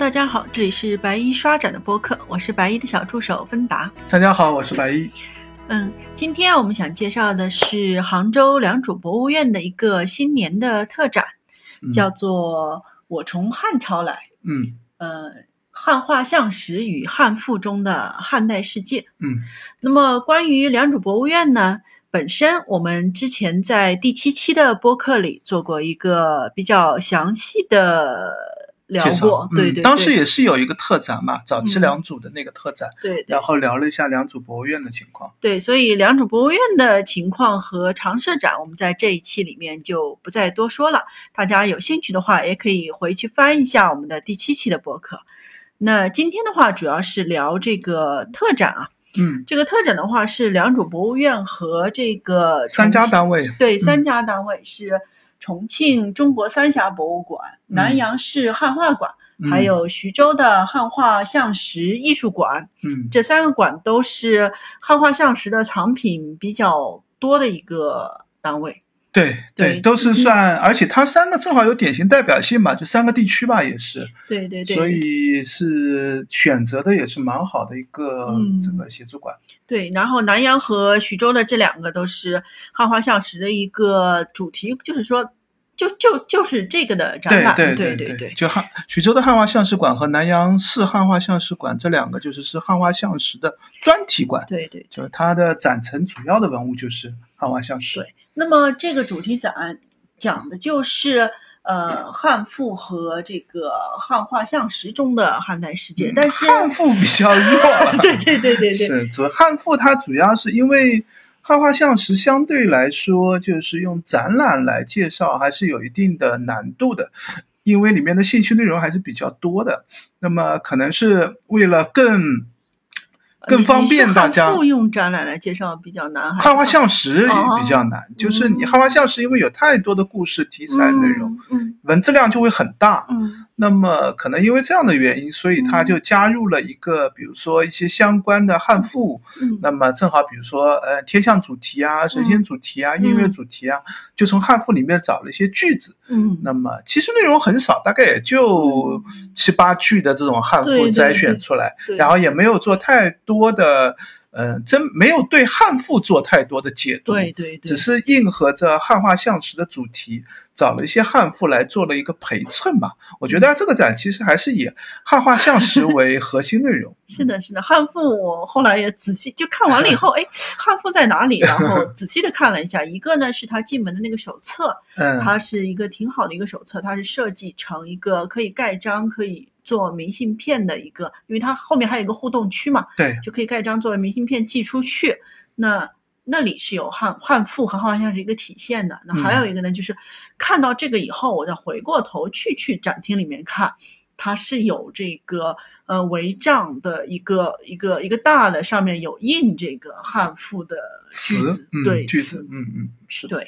大家好，这里是白衣刷展的播客，我是白衣的小助手芬达。大家好，我是白衣。嗯，今天我们想介绍的是杭州良渚博物院的一个新年的特展，叫做《我从汉朝来》。嗯，呃，汉画像石与汉赋中的汉代世界。嗯，那么关于良渚博物院呢，本身我们之前在第七期的播客里做过一个比较详细的。聊过，对对，当时也是有一个特展嘛，早期两组的那个特展，对，然后聊了一下两组博物院的情况，对，所以两组博物院的情况和常设展，我们在这一期里面就不再多说了。大家有兴趣的话，也可以回去翻一下我们的第七期的博客。那今天的话，主要是聊这个特展啊，嗯，这个特展的话是良渚博物院和这个三家单位，对，三家单位是。重庆中国三峡博物馆、南阳市汉画馆，还有徐州的汉画像石艺术馆，嗯，这三个馆都是汉画像石的藏品比较多的一个单位。对对，都是算，而且它三个正好有典型代表性吧，就三个地区吧，也是。对对对。所以是选择的也是蛮好的一个这个写作馆。对，然后南阳和徐州的这两个都是汉画像石的一个主题，就是说，就就就是这个的展览。对对对对。就汉徐州的汉画像石馆和南阳市汉画像石馆这两个就是是汉画像石的专题馆。对对。就是它的展陈主要的文物就是汉画像石。对。那么这个主题展讲的就是呃汉赋和这个汉画像石中的汉代世界，但是汉赋比较弱。对对对对对，是主汉赋它主要是因为汉画像石相对来说就是用展览来介绍还是有一定的难度的，因为里面的信息内容还是比较多的。那么可能是为了更。更方便大家用展览来介绍比较难，汉画像石也比较难，就是你汉画像石因为有太多的故事题材内容，文字量就会很大。那么可能因为这样的原因，所以他就加入了一个，比如说一些相关的汉赋。嗯，那么正好，比如说呃天象主题啊、神仙主题啊、音乐主题啊，就从汉赋里面找了一些句子。嗯，那么其实内容很少，大概也就七八句的这种汉赋摘选出来，然后也没有做太多的。嗯，真没有对汉赋做太多的解读，对对，只是应和着汉画像石的主题，找了一些汉赋来做了一个陪衬吧。我觉得这个展其实还是以汉画像石为核心内容。是的，是的，汉赋我后来也仔细就看完了以后，哎，汉赋在哪里？然后仔细的看了一下，一个呢是他进门的那个手册，嗯，它是一个挺好的一个手册，它是设计成一个可以盖章可以。做明信片的一个，因为它后面还有一个互动区嘛，对，就可以盖章作为明信片寄出去。那那里是有汉汉赋和汉画像是一个体现的。那还有一个呢，就是看到这个以后，我再回过头去去展厅里面看，它是有这个呃帷帐的一个一个一个大的，上面有印这个汉赋的句子，对句子，嗯嗯是对。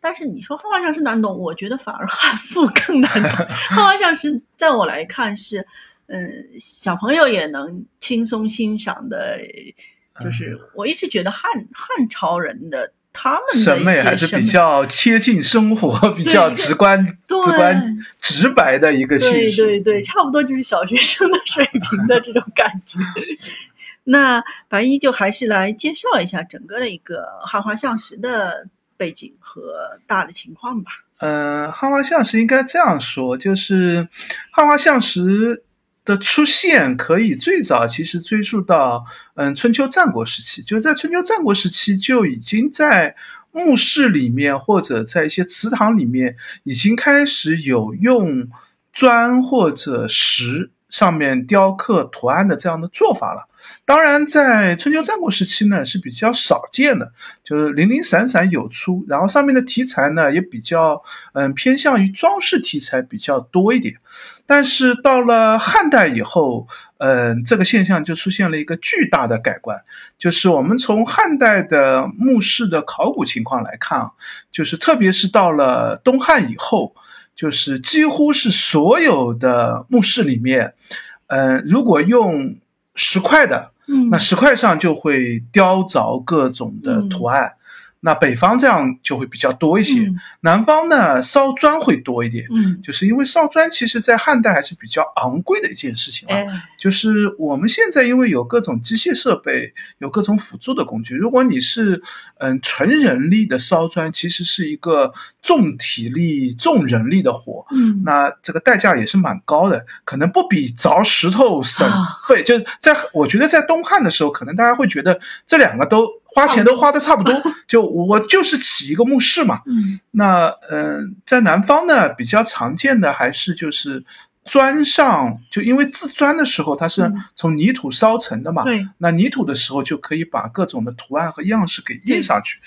但是你说汉画像石难懂，我觉得反而汉赋更难懂。汉画像石在我来看是，嗯，小朋友也能轻松欣赏的，就是我一直觉得汉汉朝人的他们的审美还是比较贴近生活，比较直观、直观、直白的一个叙述。对对对，差不多就是小学生的水平的这种感觉。那白衣就还是来介绍一下整个的一个汉画像石的。背景和大的情况吧。嗯，汉画像石应该这样说，就是汉画像石的出现可以最早其实追溯到嗯春秋战国时期，就是在春秋战国时期就已经在墓室里面或者在一些祠堂里面已经开始有用砖或者石。上面雕刻图案的这样的做法了，当然在春秋战国时期呢是比较少见的，就是零零散散有出，然后上面的题材呢也比较嗯偏向于装饰题材比较多一点，但是到了汉代以后，嗯这个现象就出现了一个巨大的改观，就是我们从汉代的墓室的考古情况来看，就是特别是到了东汉以后。就是几乎是所有的墓室里面，嗯，如果用石块的，嗯，那石块上就会雕凿各种的图案，那北方这样就会比较多一些，嗯南方呢烧砖会多一点。嗯，就是因为烧砖，其实在汉代还是比较昂贵的一件事情啊。哎，就是我们现在因为有各种机械设备，有各种辅助的工具，如果你是嗯纯人力的烧砖，其实是一个重体力、重人力的活，嗯，那这个代价也是蛮高的，可能不比凿石头省啊费。就是在我觉得在东汉的时候，可能大家会觉得这两个都花钱都花的差不多，就我就是起一个墓室嘛。嗯。那嗯、呃在南方呢，比较常见的还是就是砖上，就因为制砖的时候它是嗯。从泥土烧成的嘛，对，那泥土的时候就可以把各种的图案和样式给印上去。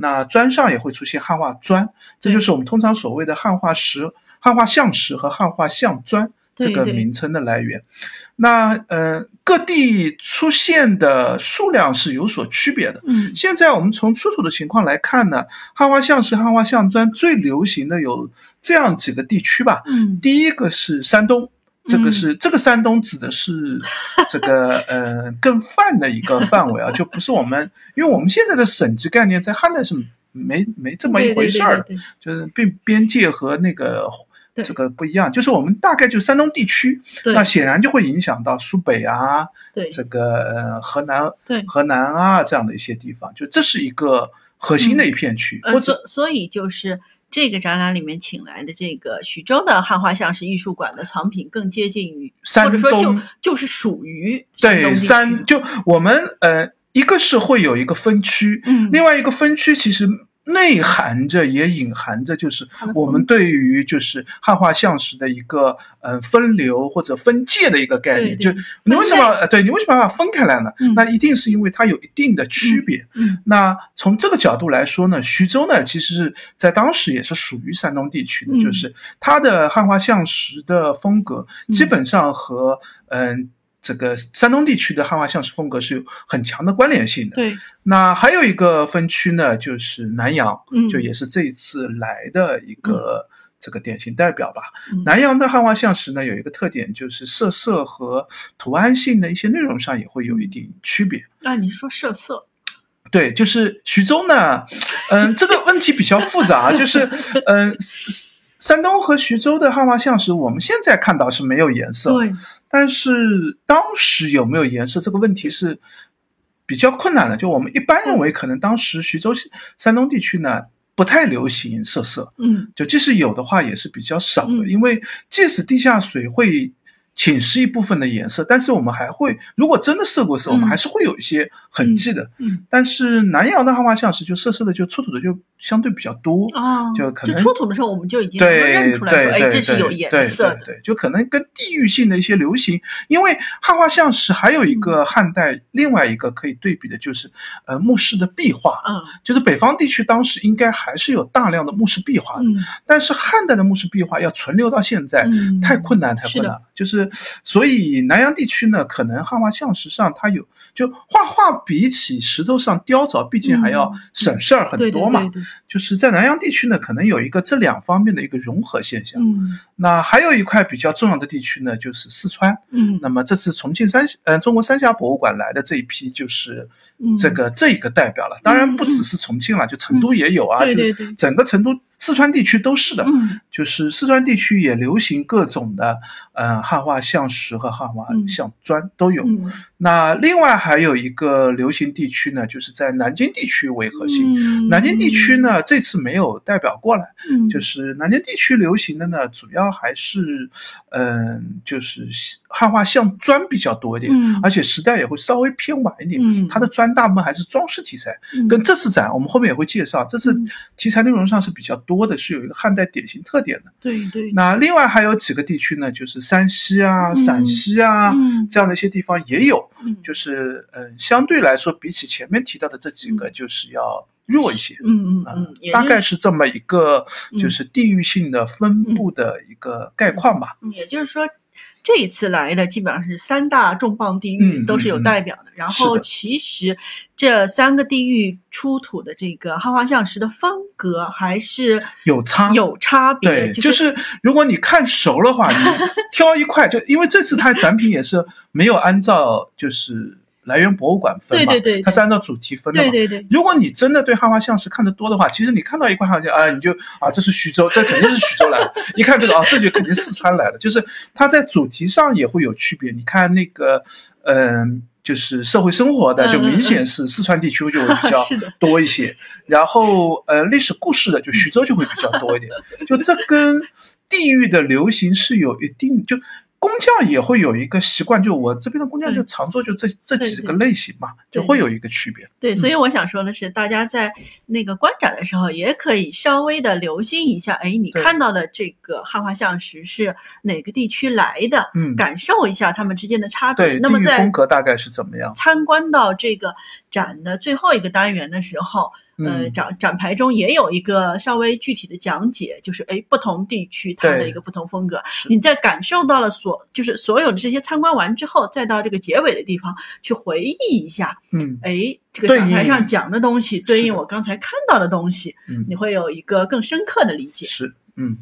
那砖上也会出现汉化砖，这就是我们通常所谓的汉化石、汉化像石和汉化像砖这个名称的来源。那呃，各地出现的数量是有所区别的。嗯现在我们从出土的情况来看呢，汉画像石、汉画像砖最流行的有这样几个地区吧。嗯第一个是山东，这个嗯是、这个山东指的是这个呃更泛的一个范围啊，就不是我们，因为我们现在的省级概念在汉代是没没这么一回事儿就是边边界和那个。对。这个不一样，就是我们大概就山东地区，对。那显然就会影响到苏北啊，对这个呃河南对河南啊这样的一些地方，就这是一个核心的一片区，呃，或者所所以就是这个展览里面请来的这个徐州的汉画像石艺术馆的藏品，更接近于山或者说就就是属于山对地区三就我们呃一个是会有一个分区，嗯。另外一个分区其实内含着也隐含着，就是我们对于就是汉化象石的一个呃分流或者分界的一个概念。就你为什么呃对你为什么要把它分开来呢？嗯那一定是因为它有一定的区别。嗯那从这个角度来说呢，徐州呢，其实是在当时也是属于山东地区的，嗯就是它的汉化象石的风格嗯基本上和嗯。这个山东地区的汉画像石风格是有很强的关联性的。对，那还有一个分区呢，就是南阳，嗯就也是这一次来的一个这个典型代表吧。嗯南阳的汉画像石呢，有一个特点，就是设色和图案性的一些内容上也会有一定区别。那你说设色，对，就是徐州呢，嗯，这个问题比较复杂，就是嗯。山东和徐州的汉画像石，我们现在看到是没有颜色，对，但是当时有没有颜色这个问题是比较困难的。就我们一般认为，可能当时徐州、山东地区呢不太流行色色，嗯。就即使有的话也是比较少的，嗯。因为即使地下水会侵蚀一部分的颜色，但是我们还会，如果真的涉过色，我们嗯。还是会有一些痕迹的。嗯但是南阳的汉画像石就色色的，就出土的就相对比较多。啊，就可能出土的时候我们就已经认出来说，哎，这是有颜色的，对对，就可能跟地域性的一些流行，因为汉画像石还有一嗯。个汉代另外一个可以对比的就是，呃，墓室的壁画，嗯。就是北方地区当时应该还是有大量的墓室壁画的，嗯。但是汉代的墓室壁画要存留到现在。嗯，太困难，太困难，就是所以南阳地区呢，可能汉画像石上它有，就画画比起石头上雕凿，毕竟还要嗯省事儿很多嘛。对对对就是在南阳地区呢，可能有一个这两方面的一个融合现象。嗯那还有一块比较重要的地区呢，就是四川。嗯那么这次重庆三呃中国三峡博物馆来的这一批，就是嗯这个、这一个代表了。当然不只是重庆了，就成都也有啊，就整个成都四川地区都是的。嗯就是四川地区也流行各种的呃汉画像石和汉画像砖都有。嗯那另外还有一个流行地区呢，就是在南京地区为核心。嗯。南京地区呢，这次没有代表过来，嗯。就是南京地区流行的呢，主要还是，嗯、就是汉画像砖比较多一点，嗯。而且时代也会稍微偏晚一点。嗯。它的砖大部分还是装饰题材，嗯。跟这次展我们后面也会介绍，这次嗯。题材内容上是比较多的，是有一个汉代典型特点的。对对。那另外还有几个地区呢，就是山西啊、嗯。陕西啊、嗯。这样的一些地方也有，嗯就是嗯，相对来说比起前面提到的这几个，就是要弱一些。啊嗯嗯嗯，大概是这么一个嗯就是地域性的分布的一个概况吧。嗯也就是说，这一次来的基本上是三大重磅地域嗯都是有代表的。然后其实这三个地域出土的这个汉画像石的风格还是有差有差别就是如果你看熟的话，你 挑一块，就因为这次它展品也是没有按照就是来源博物馆分嘛，对对对它是按照主题分的嘛。对对对，如果你真的对汉画像石看得多的话，其实你看到一块汉画像啊，你就啊，这是徐州，这肯定是徐州来的。一看这个啊，这就肯定四川来的。就是它在主题上也会有区别。你看那个，嗯、就是社会生活的，嗯就明显是四川地区就会比较 多一些。然后呃，历史故事的就徐州就会比较多一点。就这跟地域的流行是有一定就。工匠也会有一个习惯，就我这边的工匠就常做就这这几个类型嘛，就会有一个区别。对，所以嗯我想说的是，大家在那个观展的时候，也可以稍微的留心一下，哎，你看到的这个汉画像石是哪个地区来的，嗯，感受一下他们之间的差别。对，那么在风格大概是怎么样？参观到这个展的最后一个单元的时候，呃，嗯展展牌中也有一个稍微具体的讲解，就是哎，不同地区它的一个不同风格。你在感受到了所就是所有的这些参观完之后，再到这个结尾的地方去回忆一下，嗯哎，这个对展牌上讲的东西对应我刚才看到的东西，嗯你会有一个更深刻的理解。是嗯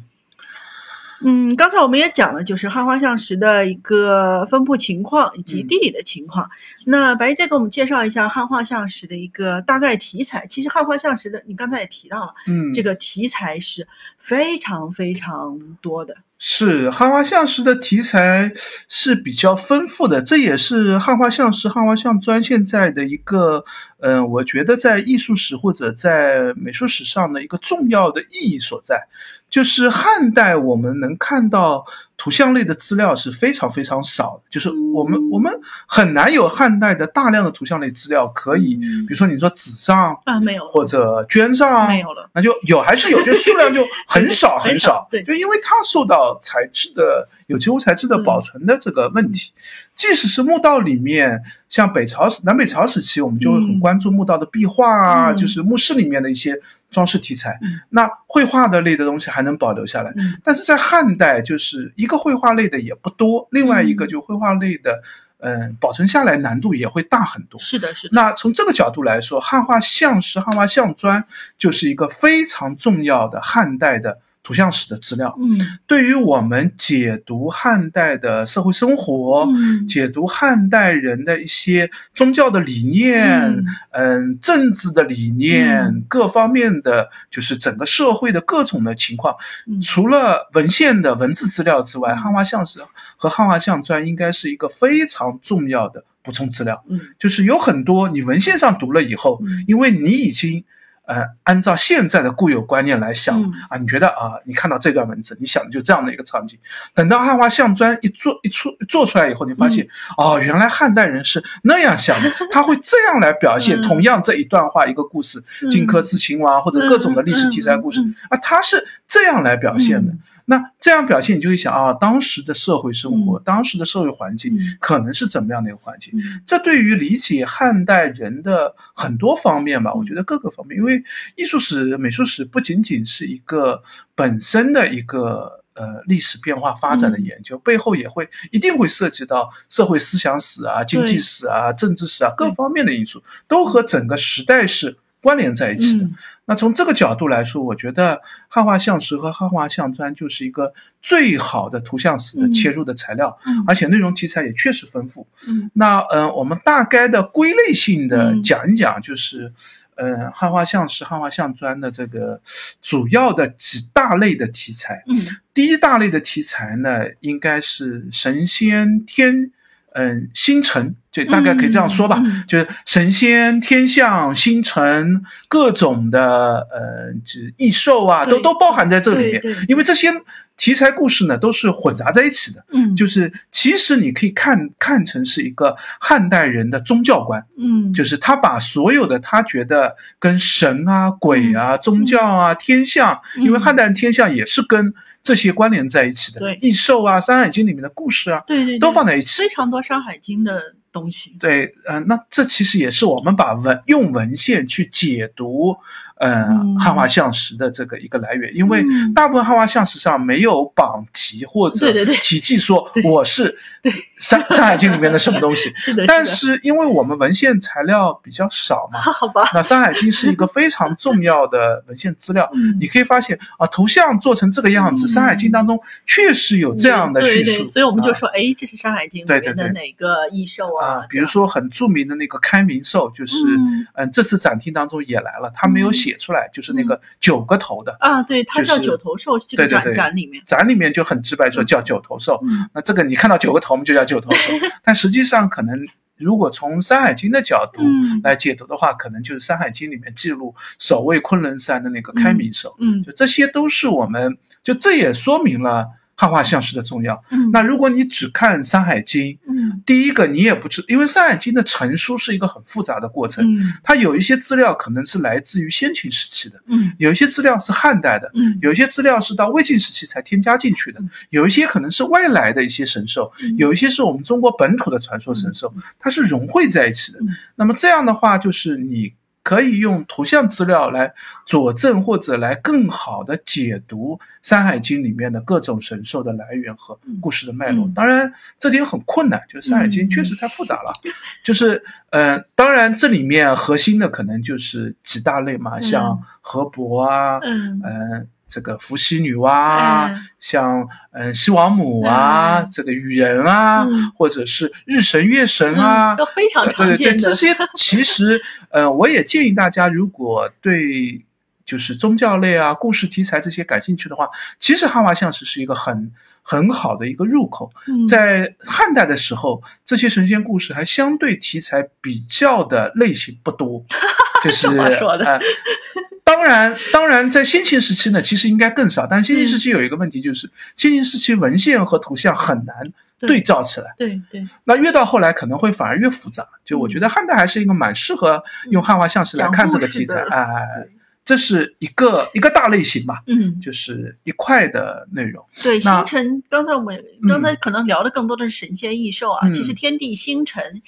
嗯，刚才我们也讲了，就是汉画像石的一个分布情况以及嗯地理的情况。那白玉再给我们介绍一下汉画像石的一个大概题材。其实汉画像石的，你刚才也提到了，嗯，这个题材是非常非常多的。是汉画像石的题材是比较丰富的，这也是汉画像石、汉画像砖现在的一个，嗯、我觉得在艺术史或者在美术史上的一个重要的意义所在。就是汉代我们能看到图像类的资料是非常非常少的，就是我们我们很难有汉代的大量的图像类资料可以，嗯。比如说你说纸上啊，没有。了，或者绢上，没有了。那就有还是有，就数量就 很少很很少对。就因为它受到材质的有机物材质的嗯。保存的这个问题，即使是墓道里面，像北朝时南北朝时期，我们就会很嗯。关注墓道的壁画啊，嗯。就是墓室里面的一些装饰题材。嗯那绘画的类的东西还能保留下来，嗯但是在汉代，就是一个绘画类的也不多，另外一个嗯就绘画类的，嗯、保存下来难度也会大很多。是的，是的。那从这个角度来说，汉画像石、汉画像砖就是一个非常重要的汉代的图像史的资料。嗯。对于我们解读汉代的社会生活，嗯。解读汉代人的一些宗教的理念，嗯。嗯，政治的理念，嗯。各方面的，就是整个社会的各种的情况，嗯。除了文献的文字资料之外，嗯。汉画像石和汉画像砖应该是一个非常重要的补充资料。嗯。就是有很多你文献上读了以后，嗯。因为你已经呃按照现在的固有观念来想、嗯啊，你觉得啊，你看到这段文字，你想的就这样的一个场景。等到汉画像砖一做一出做出来以后，你发现、嗯哦，原来汉代人是那样想的，他会这样来表现嗯同样这一段话一个故事，嗯荆轲刺秦王或者各种的历史题材故事、啊，他是这样来表现的。嗯那这样表现，你就会想啊，当时的社会生活，当时的社会环境、嗯。可能是怎么样的一个环境？嗯。这对于理解汉代人的很多方面吧，我觉得各个方面，因为艺术史、美术史不仅仅是一个本身的一个呃历史变化发展的研究，背后也会一定会涉及到社会思想史啊、经济史啊、政治史啊各方面的因素，都和整个时代是关联在一起的。嗯那从这个角度来说，我觉得汉画像石和汉画像砖就是一个最好的图像史的嗯切入的材料，嗯而且内容题材也确实丰富。嗯那呃，我们大概的归类性的嗯讲一讲，就是，呃，汉画像石、汉画像砖的这个主要的几大类的题材。嗯第一大类的题材呢，应该是神仙天，嗯、星辰，就大概可以这样说吧，就是神仙、天象、星辰各种的呃，这异兽啊，都都包含在这里面。因为这些题材故事呢都是混杂在一起的。嗯。就是其实你可以看看成是一个汉代人的宗教观，嗯。就是他把所有的他觉得跟神啊、鬼啊、宗教啊、天象，嗯。因为汉代人天象也是跟这些关联在一起的，对异兽啊、山海经里面的故事啊，对对对都放在一起非。常多《山海经》的东西。对，呃，那这其实也是我们把文用文献去解读，嗯，汉画像石的这个一个来源，因为嗯。大部分汉画像石上没有榜题或者对对对。题记说我是 山山海经里面的什么东西，但是是因为我们文献材料比较少嘛的，，好吧，那《山海经》是一个非常重要的文献资料。嗯。你可以发现啊，图像做成这个样子，嗯。山海经》当中确实有这样的叙述，所以我们就啊。说，哎，这是《山海经》里面的哪个异兽啊，比如说很著名的那个开明兽，就是嗯。嗯，这次展厅当中也来了，他没有嗯写出来，就是那个九个头的。啊，对，它是叫九头兽，这个展对对对。展里面，展里面就很直白说叫九头兽，嗯。那这个你看到九个头，我们就叫九头兽。但实际上，可能如果从《山海经》的角度嗯。来解读的话，可能就是《山海经》里面记录守卫昆仑山的那个开明兽。嗯。就这些都是我们，就这也说明了汉画像石的重要。嗯，那如果你只看《山海经》，嗯。第一个你也不知，因为《山海经》的成书是一个很复杂的过程，嗯。它有一些资料可能是来自于先秦时期的，嗯。有一些资料是汉代的。嗯。有一些资料是到魏晋时期才添加进去的嗯，有一些可能是外来的一些神兽，嗯。有一些是我们中国本土的传说神兽，它是融汇在一起的。嗯。那么这样的话，就是你可以用图像资料来佐证或者来更好的解读《山海经》里面的各种神兽的来源和故事的脉络。嗯。当然，这点很困难，就是《山海经》嗯确实太复杂了。就是呃，当然这里面核心的可能就是几大类嘛，像河伯啊，嗯。嗯，这个伏羲女娲像嗯西王母啊，嗯。这个雨人啊，嗯。或者是日神月神啊，嗯都非常对对对，常见的。这些其实 呃，我也建议大家，如果对就是宗教类啊、故事题材这些感兴趣的话，其实汉画像石是一个很很好的一个入口。嗯。在汉代的时候，这些神仙故事还相对题材比较的类型不多，就是说的然，当然，在先秦时期呢，其实应该更少。但是先秦时期有一个问题，就是、先秦时期文献和图像很难对对照起来。对对，那越到后来，可能会反而越复杂。就我觉得汉代还是一个蛮适合用汉画像石来看这个题材，哎，这是一个一个大类型吧，嗯，就是一块的内容。对，星辰，刚才我们刚才可能聊的更多的是神仙异兽啊，嗯其实天地星辰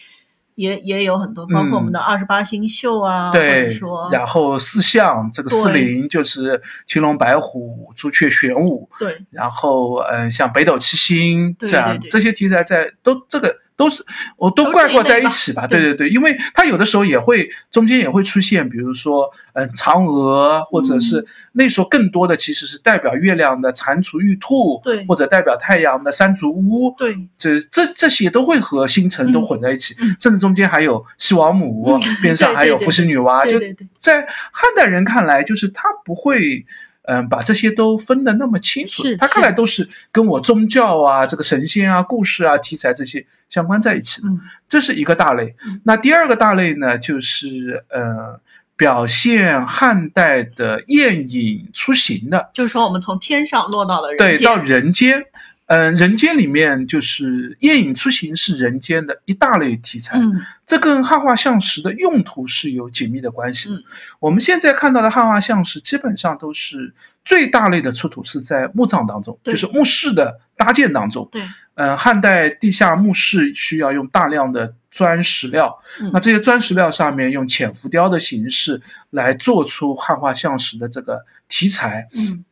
也也有很多，包括我们的二十八星宿啊，或者对说，然后四象这个四灵就是青龙、白虎、朱雀、玄武，对，然后嗯，像北斗七星对这样这些题材在都这个都是我都都是概括一类吧在一起吧。对对对对，因为它有的时候也会中间也会出现，比如说嗯嫦娥，或者嗯。是那时候更多的其实是代表月亮的蟾蜍玉兔，对。或者代表太阳的山竹屋。对，这这这些都会和星辰都嗯混在一起，嗯。甚至中间还有西王母，嗯边上还有伏羲女娲，就在汉代人看来，就是他不会，嗯、把这些都分得那么清楚是，他看来都是跟我宗教啊、这个神仙啊、故事啊、题材这些相关在一起的，嗯这是一个大类嗯。那第二个大类呢，就是呃，表现汉代的宴饮出行的，就是说我们从天上落到了人对，间，到人间。嗯，人间里面就是夜影出行是人间的一大类题材，嗯这跟汉画像石的用途是有紧密的关系的。嗯我们现在看到的汉画像石基本上都是最大类的出土是在墓葬当中，就是墓室的搭建当中。对，嗯、汉代地下墓室需要用大量的砖石料，嗯那这些砖石料上面用浅浮雕的形式来做出汉画像石的这个题材。嗯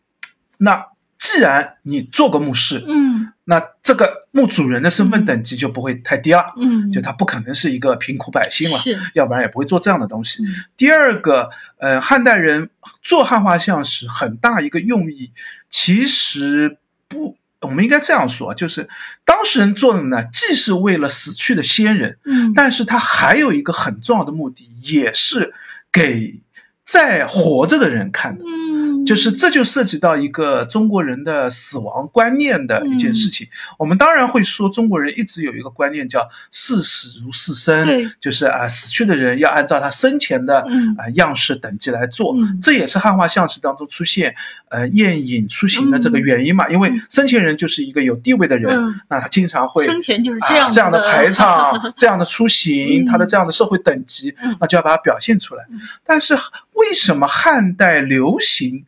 那既然你做过墓室，嗯那这个墓主人的身份等级就不会太低了，嗯，就他不可能是一个贫苦百姓了。是，要不然也不会做这样的东西。嗯第二个，呃，汉代人做汉画像石很大一个用意，其实不，我们应该这样说，就是当事人做的呢，既是为了死去的先人，嗯，但是他还有一个很重要的目的，也是给在活着的人看的。嗯就是这就涉及到一个中国人的死亡观念的一件事情。我们当然会说，中国人一直有一个观念叫“视死如视生”，对就是啊，死去的人要按照他生前的嗯啊样式等级来做。嗯这也是汉画像石当中出现呃宴饮出行的这个原因嘛。因为生前人就是一个有地位的人，嗯那他经常会生前就是啊这样、这样的排场、这样的出行，嗯他的这样的社会等级嗯，那就要把它表现出来嗯。但是为什么汉代流行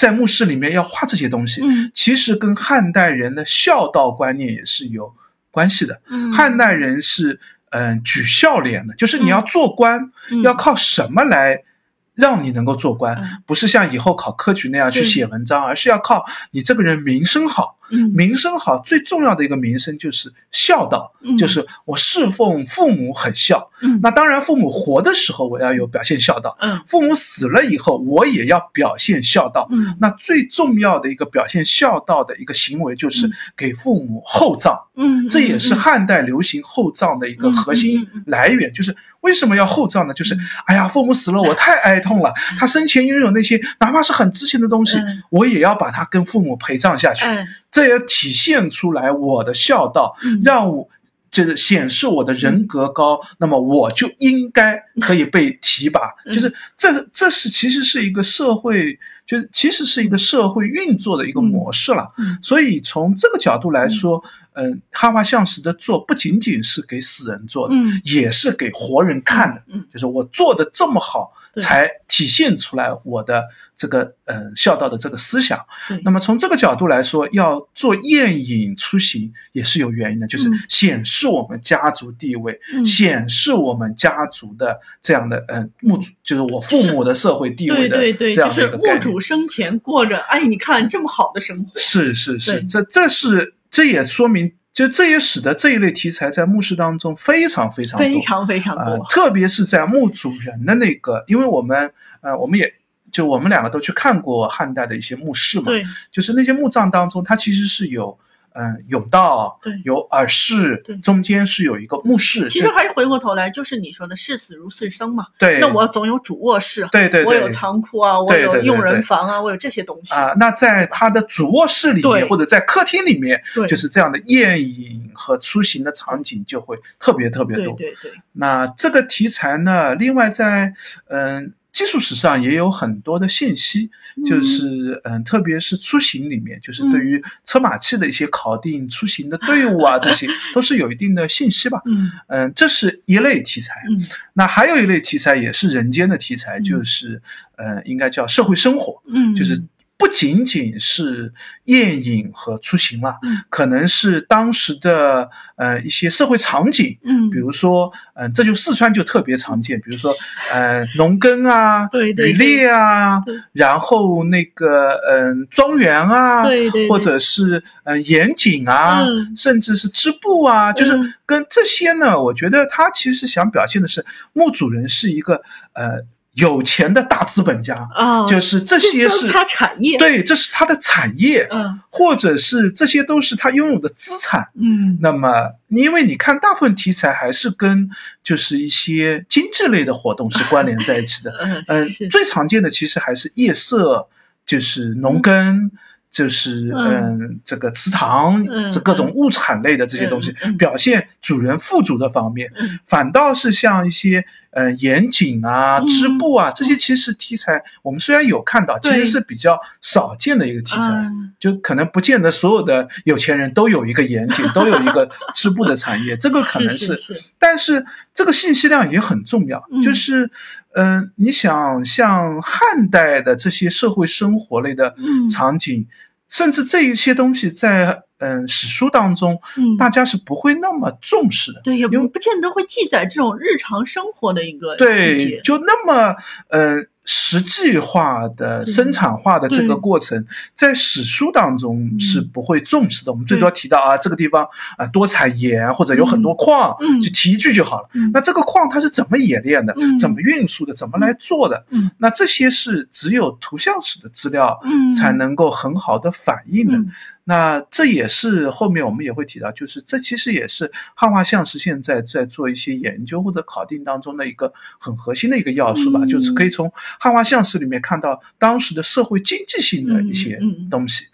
在墓室里面要画这些东西？嗯其实跟汉代人的孝道观念也是有关系的。嗯，汉代人是嗯、举孝廉的，就是你要做官，嗯要靠什么来让你能够做官，嗯不是像以后考科举那样去写文章，而是要靠你这个人名声好。嗯名声好，最重要的一个名声就是孝道，嗯就是我侍奉父母很孝。嗯那当然，父母活的时候我要有表现孝道，嗯父母死了以后我也要表现孝道。嗯那最重要的一个表现孝道的一个行为，就是嗯给父母厚葬。嗯，这也是嗯汉代流行厚葬的一个嗯核心来源，就是为什么要厚葬呢？就是嗯哎呀，父母死了，我太哀痛了。他生前拥有那些哪怕是很值钱的东西嗯，我也要把它跟父母陪葬下去。哎这也体现出来我的孝道，嗯让我。就是显示我的人格高，那么我就应该可以被提拔。嗯就是这，这是其实是一个社会，就是其实是一个社会运作的一个模式了。嗯所以从这个角度来说，嗯，哈巴相识的做不仅仅是给死人做的，嗯也是给活人看的。嗯就是我做的这么好，对才体现出来我的这个呃孝道的这个思想。对。那么从这个角度来说，要做宴饮出行也是有原因的，就是嗯。显示我们家族地位，嗯。显示我们家族的这样的呃墓主，就是我父母的社会地位的对对对，这样的就是一个概念。墓主生前过着，哎，你看这么好的生活，是是是，这这是这也说明，就这也使得这一类题材在墓室当中非常非常多，非常非常呃多，，特别是在墓主人的那个，因为我们呃我们也就我们两个都去看过汉代的一些墓室嘛，对就是那些墓葬当中，它其实是有嗯、甬道，对。有耳室对，中间是有一个墓室，其实还是回过头来，就是你说的视死如是生嘛。对，那我总有主卧室，对对我有仓库啊，我对对对有用人对。房啊，我有这些东西。啊、那在他的主卧室里面或者在客厅里面，对。就是这样的宴饮和出行的场景就会特别特别多。对对对，那这个题材呢，另外在嗯、技术史上也有很多的信息，就是嗯，特别是出行里面，就是对于车马器的一些考定、出行的队伍啊，这些 都是有一定的信息吧。嗯。嗯，这是一类题材。嗯。那还有一类题材也是人间的题材，嗯。就是呃，应该叫社会生活，嗯，就是不仅仅是宴饮和出行了，嗯。可能是当时的呃一些社会场景。嗯，比如说，嗯、这就四川就特别常见，比如说，呃，农耕啊，对对渔猎啊，然后那个，嗯、庄园啊，对对对。或者是呃严谨啊，嗯。甚至是织布啊，就是嗯。跟这些呢，我觉得他其实想表现的是墓主人是一个呃有钱的大资本家，啊，就是这些都是他产业，，对，这是他的产业，嗯。或者是这些都是他拥有的资产。嗯。那么，因为你看，大部分题材还是跟就是一些经济类的活动是关联在一起的。嗯最常见的其实还是夜色，就是农耕，就是嗯。嗯这个祠堂，嗯这各种物产类的这些东西。表现主人富足的方面。嗯。反倒是像一些呃严谨啊、嗯织布啊这些，其实题材我们虽然有看到，其实是比较少见的一个题材。嗯。就可能不见得所有的有钱人都有一个严谨，都有一个织布的产业，这个可能是但是这个信息量也很重要，嗯。就是，嗯、你想像汉代的这些社会生活类的嗯。场景，甚至这一些东西在嗯、史书当中，嗯大家是不会那么重视的。对，也不不见得会记载这种日常生活的一个细对，节，就那么呃实际化的对生产化的这个过程，在史书当中是不会重视的。我们最多提到啊，这个地方啊多产盐或者有很多矿，嗯就提一句就好了。嗯那这个矿它是怎么冶炼的嗯？怎么运输的？怎么来做的？嗯那这些是只有图像史的资料嗯才能够很好的反映的。嗯那这也是后面我们也会提到，就是这其实也是汉画像石现在在做一些研究或者考定当中的一个很核心的一个要素吧，嗯就是可以从汉画像石里面看到当时的社会经济性的一些嗯嗯东西。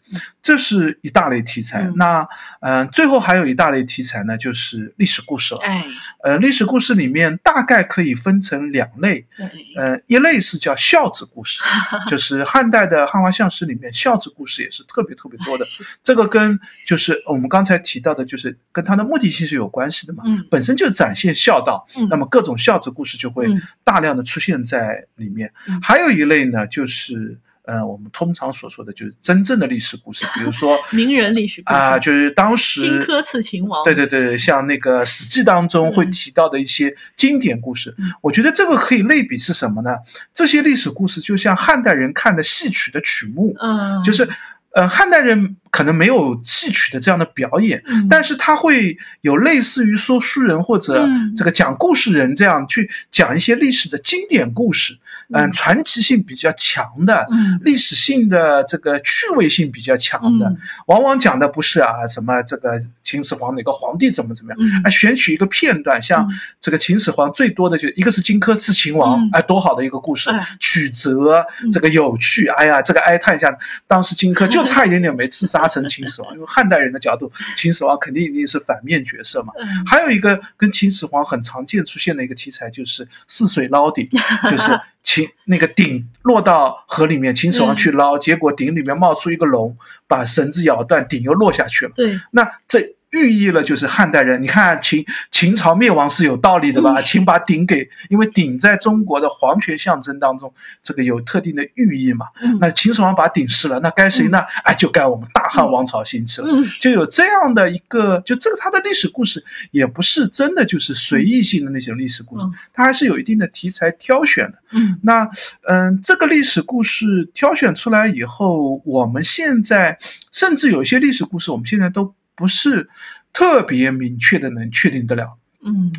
这是一大类题材。嗯那嗯、呃最后还有一大类题材呢，就是历史故事了。哎，呃，历史故事里面大概可以分成两类，嗯，呃，一类是叫孝子故事，就是汉代的汉画像石里面孝子故事也是特别特别多的。是这个跟就是我们刚才提到的，就是跟它的目的性是有关系的嘛。嗯本身就展现孝道，嗯那么各种孝子故事就会嗯大量的出现在里面。嗯还有一类呢，就是呃，我们通常所说的就是真正的历史故事，比如说 名人历史故事啊，就是当时荆轲刺秦王，对对对，像那个《史记》当中会提到的一些经典故事，嗯我觉得这个可以类比是什么呢？这些历史故事就像汉代人看的戏曲的曲目，嗯，就是呃，汉代人可能没有戏曲的这样的表演，嗯，但是他会有类似于说书人或者嗯。这个讲故事人这样去讲一些历史的经典故事，嗯，嗯传奇性比较强的。嗯。历史性的这个趣味性比较强的，嗯。往往讲的不是啊什么这个秦始皇哪个皇帝怎么怎么样，嗯。哎，选取一个片段，像嗯。这个秦始皇最多的就一个是荆轲刺秦王嗯，哎，多好的一个故事哎，曲折嗯。这个有趣，哎呀，这个哀叹一下，当时荆轲就差一点点没刺杀成秦始皇，因为汉代人的角度，秦始皇肯定一定是反面角色嘛。嗯还有一个跟秦始皇很常见出现的一个题材，就是泗水捞鼎，就是秦那个鼎落到河里面，秦始皇去捞，结果鼎里面冒出一个龙，把绳子咬断，鼎又落下去了。对，那这寓意了就是汉代人，你看秦秦朝灭亡是有道理的吧？嗯秦把鼎给，因为鼎在中国的皇权象征当中，这个有特定的寓意嘛。嗯那秦始皇把鼎失了，那该谁呢？哎，就该我们大汉王朝兴起了。嗯就有这样的一个，就这个它的历史故事也不是真的就是随意性的那些历史故事嗯，它还是有一定的题材挑选的。嗯那嗯，这个历史故事挑选出来以后，我们现在甚至有些历史故事，我们现在都不是特别明确的能确定得了。嗯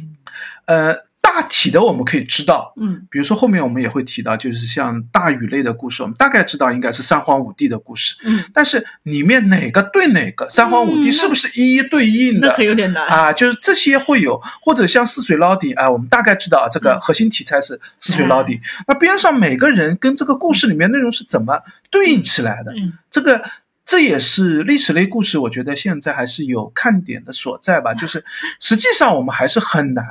呃，大体的我们可以知道，嗯比如说后面我们也会提到，就是像大禹类的故事，我们大概知道应该是三皇五帝的故事，嗯，但是里面哪个对哪个，三皇五帝嗯是不是一一对应的？那可有点难。啊，就是这些会有，或者像泗水捞底啊，我们大概知道这个嗯核心题材是泗水捞底。那边上每个人跟这个故事里面内容是怎么对应起来的？嗯这个这也是历史类故事，我觉得现在还是有看点的所在吧。就是实际上我们还是很难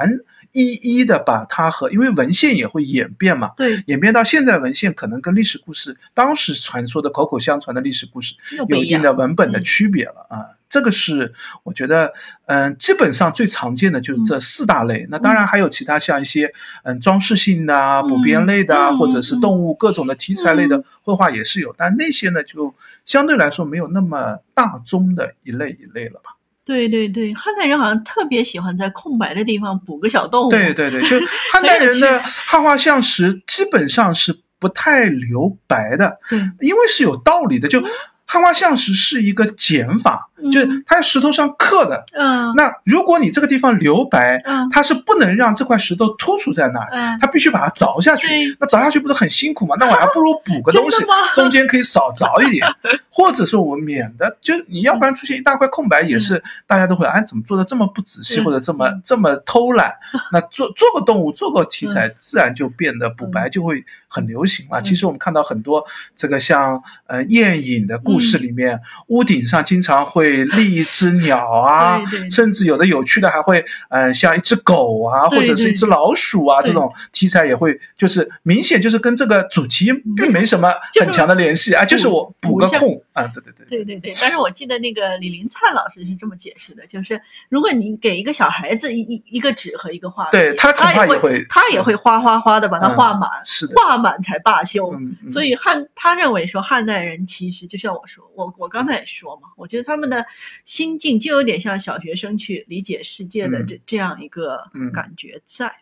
一一的把它和，因为文献也会演变嘛。对，演变到现在，文献可能跟历史故事当时传说的口口相传的历史故事有一定的文本的嗯区别了啊。这个是我觉得，嗯、基本上最常见的就是这四大类。那当然还有其他像一些嗯装饰性的啊、嗯补编类的啊，嗯或者是动物各种的题材类的绘画也是有，但那些呢就相对来说没有那么大宗的一类一类了吧。对对对，汉代人好像特别喜欢在空白的地方补个小动物。对对对，就 汉代人的汉画像石基本上是不太留白的，对，因为是有道理的。就汉画像石是一个减法，嗯。就是它在石头上刻的。嗯。那如果你这个地方留白，嗯。它是不能让这块石头突出在那儿，嗯，它必须把它凿下去。那凿下去不是很辛苦吗？那我还不如补个东西 中间可以少凿一点，或者说我免得，就你要不然出现一大块空白，也是大家都会哎怎么做的这么不仔细，嗯。或者这么这么偷懒。那做做个动物，做个题材，自然就变得补白就会很流行了。嗯。其实我们看到很多这个像呃宴饮的故事里面，屋顶上经常会立一只鸟啊 甚至有的有趣的还会呃像一只狗啊，或者是一只老鼠啊对。这种题材也会，就是明显就是跟这个主题并没什么很强的联系啊，就是我补个空啊，对对对对。对对，但是我记得那个李林灿老师是这么解释的，就是如果你给一个小孩子一一一个纸和一个画，对他恐他也怕也会他也会哗哗哗的把它嗯画满，是的，画满才罢休。所以汉他认为说汉代人其实就像我说，我我刚才也说嘛，我觉得他们的心境就有点像小学生去理解世界的嗯这、这样一个嗯感觉在。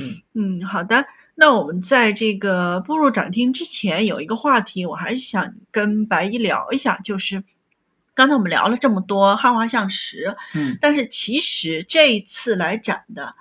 嗯嗯，好的。那我们在这个步入展厅之前，有一个话题，我还是想跟白衣聊一下，就是刚才我们聊了这么多汉画像石，嗯但是其实这一次来展的，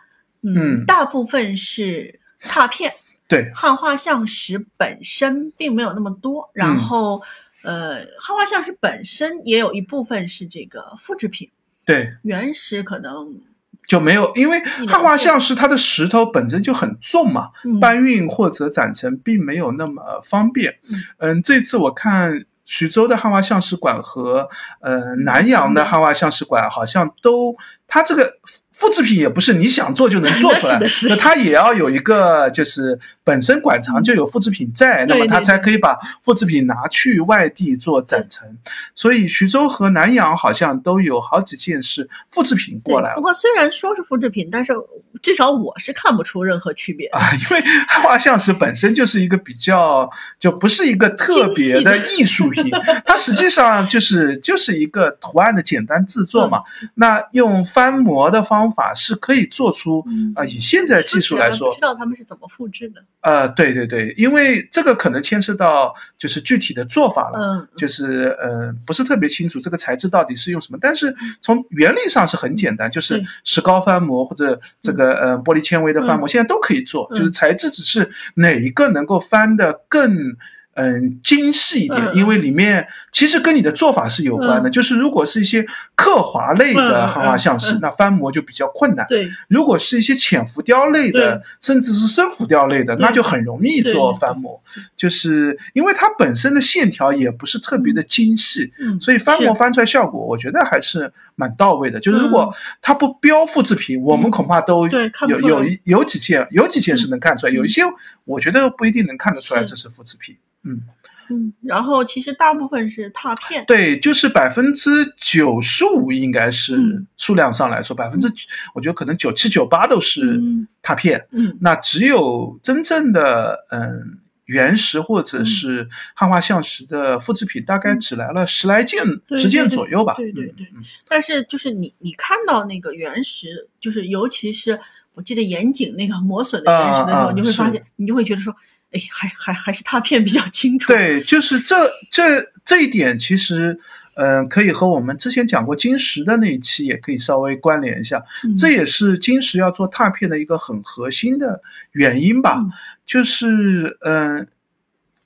嗯大部分是拓片。对，汉画像石本身并没有那么多，然嗯后、呃，汉画像石本身也有一部分是这个复制品，对，原石可能就没有，因为汉画像石它的石头本身就很重嘛，嗯。搬运或者展陈并没有那么方便。嗯。嗯，这次我看徐州的汉画像石馆和呃南阳的汉画像石馆好像都，它这个复制品也不是你想做就能做出来，它也要有一个就是本身馆藏就有复制品在，那么他才可以把复制品拿去外地做展陈。所以徐州和南阳好像都有好几件是复制品过来了不过虽然说是复制品，但是至少我是看不出任何区别。啊，因为画像石本身就是一个比较，就不是一个特别的艺术品，它实际上就是就是一个图案的简单制作嘛。那用翻模的方法是可以做出嗯啊、以现在技术来说不知，道他们是怎么复制的。呃，对对对，因为这个可能牵涉到就是具体的做法了。嗯，就是呃，不是特别清楚这个材质到底是用什么，但是从原理上是很简单，就是石膏翻模或者这个呃玻璃纤维的翻模，现在都可以做，嗯就是材质只是哪一个能够翻得更。嗯，精细一点，嗯因为里面其实跟你的做法是有关的。嗯。就是如果是一些刻划类的嗯汉画像石，那翻模就比较困难。对，如果是一些浅浮雕类的，甚至是深浮雕类的，那就很容易做翻模，就是因为它本身的线条也不是特别的精细，嗯，所以翻模翻出来效果，我觉得还是蛮到位的。就是如嗯。果它不标复制品，我们恐怕都有有一有几件有几件是能看出来，有一些我觉得不一定能看得出来这是复制品。嗯，嗯，然后其实大部分是拓片。对，就是百分之九十五应该是嗯。数量上来说，百分之我觉得可能九七九八都是嗯。拓片。嗯。那只有真正的嗯原石或者是汉画像石的复制品，大概只来了十来件、十件左右吧。对对对但是就是你你看到那个原石，就是尤其是我记得岩井那个磨损的原石的时候，啊啊你会发现，你就会觉得说，哎，还还还是拓片比较清楚。，对，就是这这这一点，其实。嗯，可以和我们之前讲过金石的那一期也可以稍微关联一下，嗯、这也是金石要做拓片的一个很核心的原因吧。嗯就是嗯，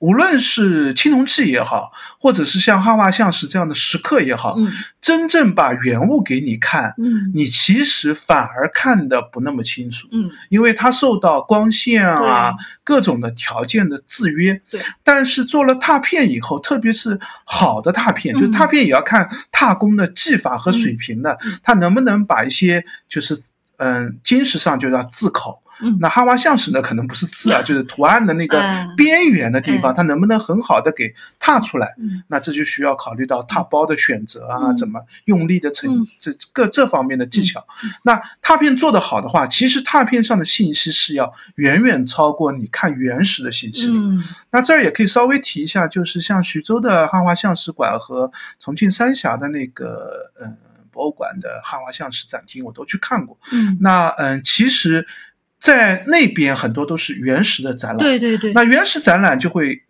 无论是青铜器也好，或者是像汉画像石这样的石刻也好，嗯。真正把原物给你看，嗯。你其实反而看得不那么清楚，嗯。因为它受到光线啊各种的条件的制约。对，但是做了拓片以后，特别是好的拓片，嗯就是拓片也要看拓工的技法和水平的，嗯它能不能把一些就是嗯金石上就叫字口。嗯。那汉画像石呢，可能不是字啊，就是图案的那个嗯。边缘的地方，嗯。它能不能很好的给拓出来？嗯。那这就需要考虑到拓包的选择啊，嗯。怎么用力的成嗯。这各这方面的技巧。那拓片做得好的话，其实拓片上的信息是要远远超过你看原始的信息那这儿也可以稍微提一下，就是像徐州的汉画像石馆和重庆三峡的那个嗯博物馆的汉画像石展厅，我都去看过。嗯，那嗯，其实，在那边很多都是原始的展览。对对对，那原始展览就会，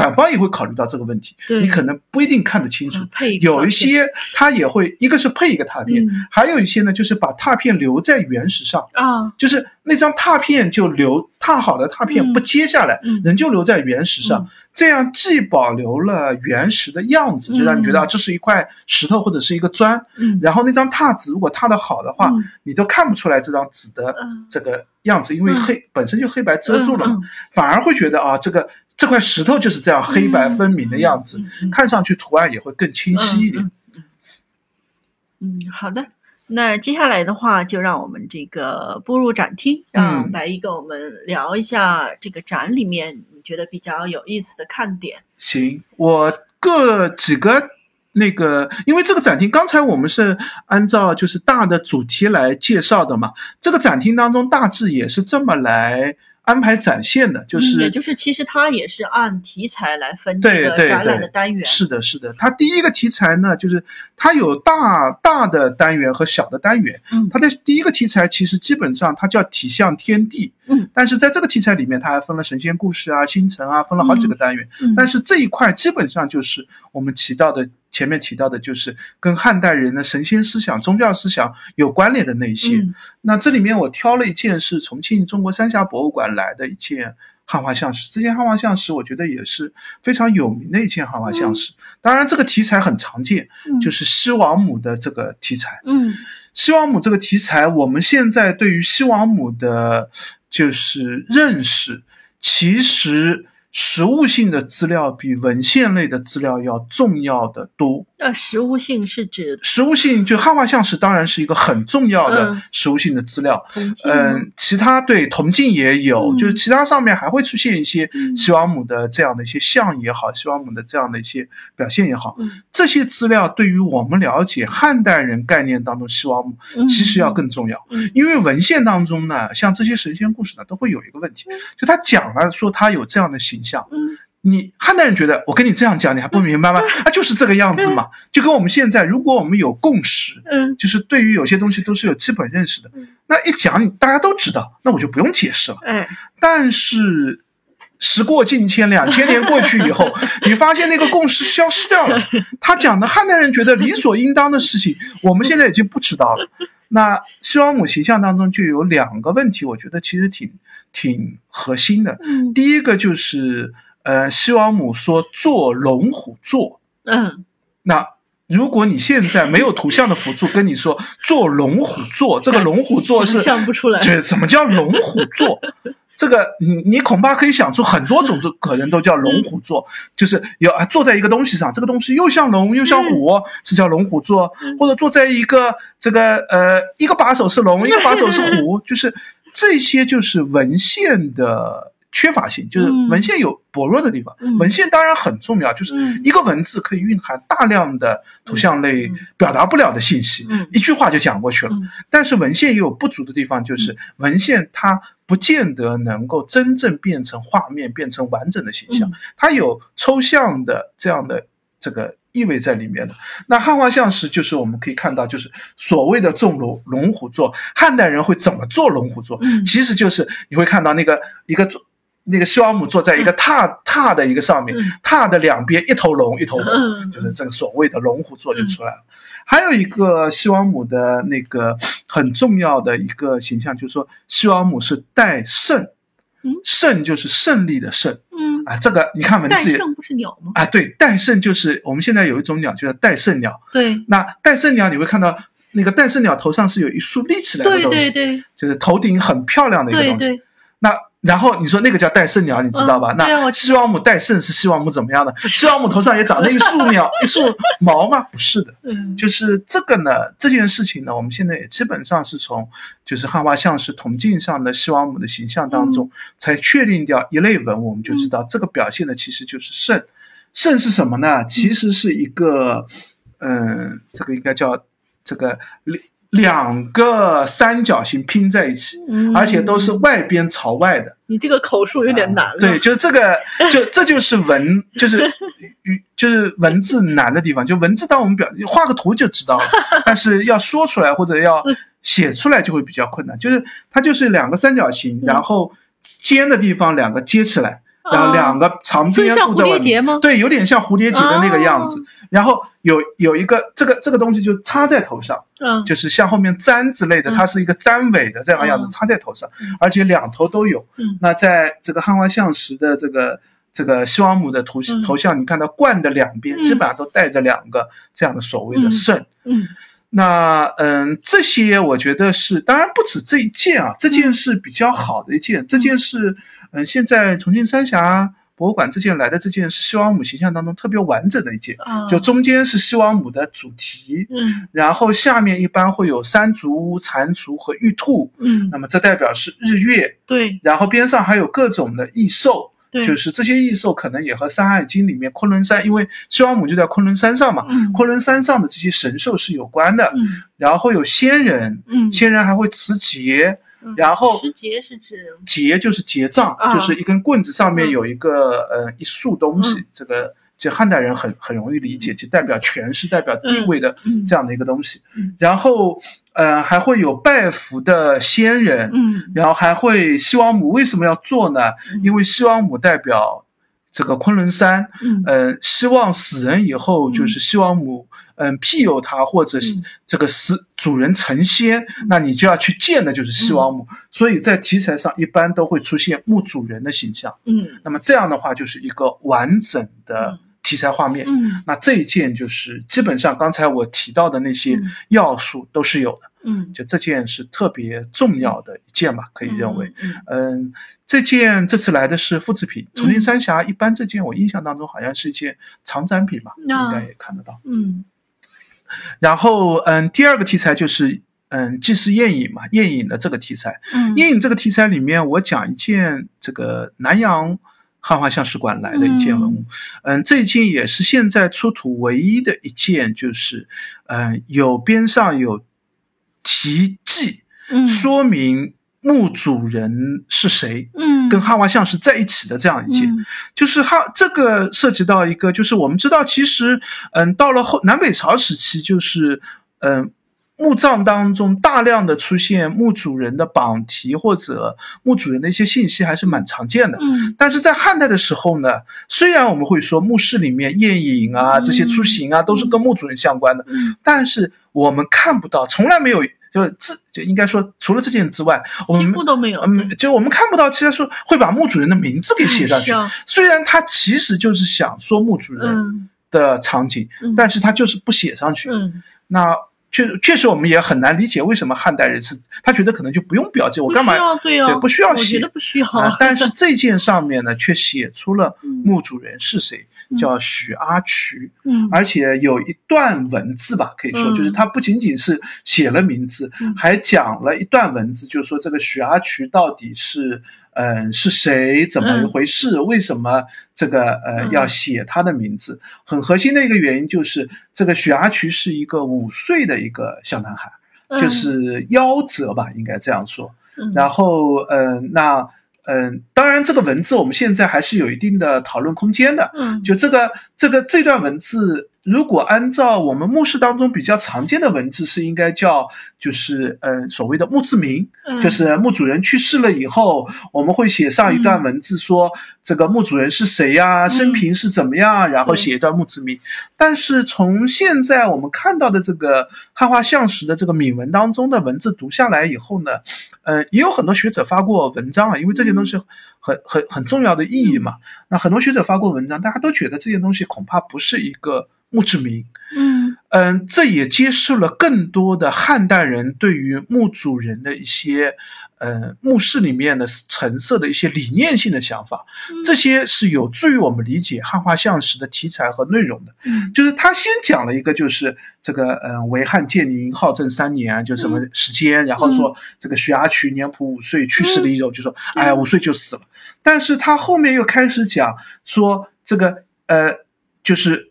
馆方也会考虑到这个问题，你可能不一定看得清楚嗯。有一些它也会，一个是配一个拓片，嗯。还有一些呢就是把拓片留在原石上，啊，就是那张拓片就留拓好的拓片嗯不揭下来，嗯人就留在原石上，这样既保留了原石的样子，就让你觉得这是一块石头或者是一个砖，嗯。然后那张拓纸如果拓的好的话，嗯你都看不出来这张纸的嗯这个样子，因为嗯黑、本身就黑白遮住了嘛，嗯。反而会觉得啊，这个这块石头就是这样黑白分明的样子，看上去图案也会更清晰一点。嗯好的。那接下来的话，就让我们这个步入展厅，让嗯白衣跟我们聊一下这个展里面你觉得比较有意思的看点。行，我各几个那个，因为这个展厅刚才我们是按照就是大的主题来介绍的嘛，这个展厅当中大致也是这么来安排展现的，就嗯也是。就是其实它也是按题材来分这对对个展览的单元。是的，是的。它第一个题材呢，就是它有大大的单元和小的单元。嗯它的第一个题材其实基本上它叫体象天地，嗯，但是在这个题材里面，它还分了神仙故事啊、星辰啊，分了好几个单元。嗯但是这一块基本上就是我们提到的前面提到的，就是跟汉代人的神仙思想、宗教思想有关联的那一些。嗯那这里面我挑了一件是重庆中国三峡博物馆来的一件汉画像石，这件汉画像石我觉得也是非常有名的一件汉画像石。当然，这个题材很常见，嗯就是西王母的这个题材。嗯西王母这个题材，我们现在对于西王母的，就是认识，其实实物性的资料比文献类的资料要重要的多。那实物性是指实物性就汉画像石当然是一个很重要的嗯实物性的资料。嗯，其他对铜镜也有，嗯就是其他上面还会出现一些嗯西王母的这样的一些像也好，西王母的这样的一些表现也好，嗯这些资料对于我们了解汉代人概念当中西王母嗯其实要更重要。嗯因为文献当中呢，像这些神仙故事呢，都会有一个问题嗯，就他讲了说他有这样的形象，嗯你汉代人觉得我跟你这样讲，你还不明白吗？啊，就是这个样子嘛，就跟我们现在，如果我们有共识，嗯就是对于有些东西都是有基本认识的嗯，那一讲你大家都知道，那我就不用解释了。嗯但是时过境迁，两千年过去以后，你发现那个共识消失掉了。他讲的汉代人觉得理所应当的事情，我们现在已经不知道了。那西王母形象当中就有两个问题，我觉得其实挺挺核心的。嗯。第一个就是，呃，西王母说做龙虎座，嗯。那如果你现在没有图像的辅助，跟你说做龙虎座，这个龙虎座是想象不出来这什么叫龙虎座？这个你你恐怕可以想出很多种都可能都叫龙虎座，就是有啊坐在一个东西上，这个东西又像龙又像虎，是叫龙虎座，嗯。或者坐在一个这个呃一个把手是龙，一个把手是虎，就是这些就是文献的缺乏性，就是嗯。文献有薄弱的地方。嗯。文献当然很重要，就是嗯。一个文字可以蕴含大量的图像类嗯。表达不了的信息，嗯。一句话就讲过去了。嗯。但是文献也有不足的地方，就是文献它不见得能够真正变成画面，变成完整的形象。嗯，它有抽象的这样的这个意味在里面的。那汉画像石就是我们可以看到，就是所谓的纵龙龙虎座，汉代人会怎么做龙虎座？嗯其实就是你会看到那个一个坐那个西王母坐在一个榻榻的一个上面嗯，榻的两边一头龙一头虎，嗯 就是这个所谓的龙虎座就出来了。还有一个西王母的那个很重要的一个形象，就是说西王母是代胜嗯，胜就是胜利的胜嗯，啊。这个你看文字也胜不是鸟吗？啊，对，戴胜就是我们现在有一种鸟，就叫戴胜鸟。对那戴胜鸟你会看到那个戴胜鸟头上是有一束立起来的东西，对对就是头顶很漂亮的一个东西。对对，那然后你说那个叫戴胜鸟，你知道吧？那西王母戴胜是西王母怎么样的？西王母头上也长了一束鸟，一束毛吗？不是的，嗯就是这个呢，这件事情呢，我们现在也基本上是从就是汉画像石铜镜上的西王母的形象当中，才确定掉一类文物，我们就知道这个表现的其实就是胜。胜是什么呢？其实是一个，嗯，这个应该叫这个两两个三角形拼在一起，嗯而且都是外边朝外的。你这个口述有点难了。对，就是这个，就这就是文，就是语，就是文字难的地方。就文字，当我们表画个图就知道了，但是要说出来或者要写出来就会比较困难。就是它就是两个三角形，嗯然后尖的地方两个接起来，然后两个长所以像蝴边布在外面。蝶结吗？对，有点像蝴蝶结的那个样子。哦然后有有一个这个这个东西就插在头上，嗯，就是像后面簪之类的，嗯。它是一个簪尾的这样的样子嗯插在头上嗯，而且两头都有。嗯。那在这个汉画像石的这个这个西王母的图嗯。头像，你看到冠的两边嗯。基本上都带着两个这样的所谓的嗯。胜。嗯。那嗯，这些我觉得是，当然不止这一件啊，这件是比较好的一件，这件是嗯，现在重庆三峡博物馆这件来的这件是西王母形象当中特别完整的一件，啊，就中间是西王母的主题，嗯。然后下面一般会有山竹、蟾蜍和玉兔，嗯。那么这代表是日月，对。然后边上还有各种的异兽，对，就是这些异兽可能也和《山海经》里面昆仑山，因为西王母就在昆仑山上嘛，嗯。昆仑山上的这些神兽是有关的，嗯。然后有仙人，嗯，仙人还会持节，嗯然后持节是指节就是结账，啊。就是一根棍子上面嗯。有一个呃一束东西，嗯。这个就汉代人很很容易理解，就代表权势、代表地位的嗯。这样的一个东西。嗯。然后呃还会有拜服的仙人，嗯。然后还会西王母为什么要做呢？嗯。因为西王母代表这个昆仑山，嗯呃，希望死人以后嗯就是西王母，嗯、庇佑他，或者是嗯这个死主人成仙，那你就要去见的就是西王母。所以在题材上一般都会出现墓主人的形象。嗯那么这样的话就是一个完整的题材画面。嗯那这一件就是基本上刚才我提到的那些嗯要素都是有的。嗯，就这件是特别重要的一件吧，可以认为。嗯嗯，这件这次来的是复制品，嗯重庆三峡一般这件我印象当中好像是一件长展品吧，那应该也看得到。嗯然后嗯，第二个题材就是嗯，既是宴饮嘛，宴饮的这个题材。嗯宴饮这个题材里面，我讲一件这个南阳汉画像石馆来的一件文物。嗯，这一件也是现在出土唯一的一件，就是嗯，有边上有题记，嗯说明墓主人是谁。嗯跟汉画像是在一起的这样一件，嗯就是汉这个涉及到一个，就是我们知道，其实嗯，到了后南北朝时期，就是嗯。墓葬当中大量的出现墓主人的榜题或者墓主人的一些信息，还是蛮常见的。嗯但是在汉代的时候呢，虽然我们会说墓室里面宴饮啊、嗯这些出行啊都是跟墓主人相关的，嗯但是我们看不到，从来没有，就这就应该说，除了这件之外，我几们乎都没有。嗯，就我们看不到，其他说会把墓主人的名字给写上去。啊虽然他其实就是想说墓主人嗯的场景，嗯但是他就是不写上去。嗯，那确确实我们也很难理解为什么汉代人是他觉得可能就不用标记，我干嘛对哦，对不需要我写觉得不需要。啊？但是这件上面呢，却写出了嗯墓主人是谁，嗯叫许阿渠。嗯而且有一段文字吧，可以说嗯就是他不仅仅是写了名字，嗯还讲了一段文字，就是说这个许阿渠到底是嗯是谁，怎么一回事，为什么这个呃嗯要写他的名字？很核心的一个原因就是这个许阿渠是一个五岁的一个小男孩，嗯就是夭折吧，应该这样说。嗯然后，嗯、那，嗯、当然，这个文字我们现在还是有一定的讨论空间的。嗯就这个这个这段文字，如果按照我们墓室当中比较常见的文字，是应该叫就是嗯、呃所谓的墓志铭，嗯。就是墓主人去世了以后，我们会写上一段文字说这个墓主人是谁呀、嗯。生平是怎么样，然后写一段墓志铭。但是从现在我们看到的这个汉画像石的这个铭文当中的文字读下来以后呢，呃，也有很多学者发过文章啊，因为这些东西很很很重要的意义嘛。那很多学者发过文章，大家都觉得这些东西恐怕不是一个墓志铭。嗯。嗯，这也揭示了更多的汉代人对于墓主人的一些，呃，墓室里面的陈设的一些理念性的想法，嗯。这些是有助于我们理解汉画像石的题材和内容的。嗯。就是他先讲了一个，就是这个，呃，为汉建宁浩正三年啊，就什么时间，然后说这个徐阿渠年谱五岁去世的一种，就说，哎呀，五岁就死了。但是他后面又开始讲说，这个，呃，就是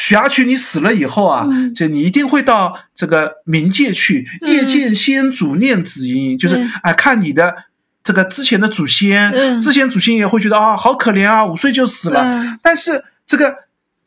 许阿渠你死了以后啊，嗯。就你一定会到这个冥界去，嗯。夜见先祖念子音，就是嗯。啊，看你的这个之前的祖先，嗯。之前祖先也会觉得啊，好可怜啊，五岁就死了。嗯。但是这个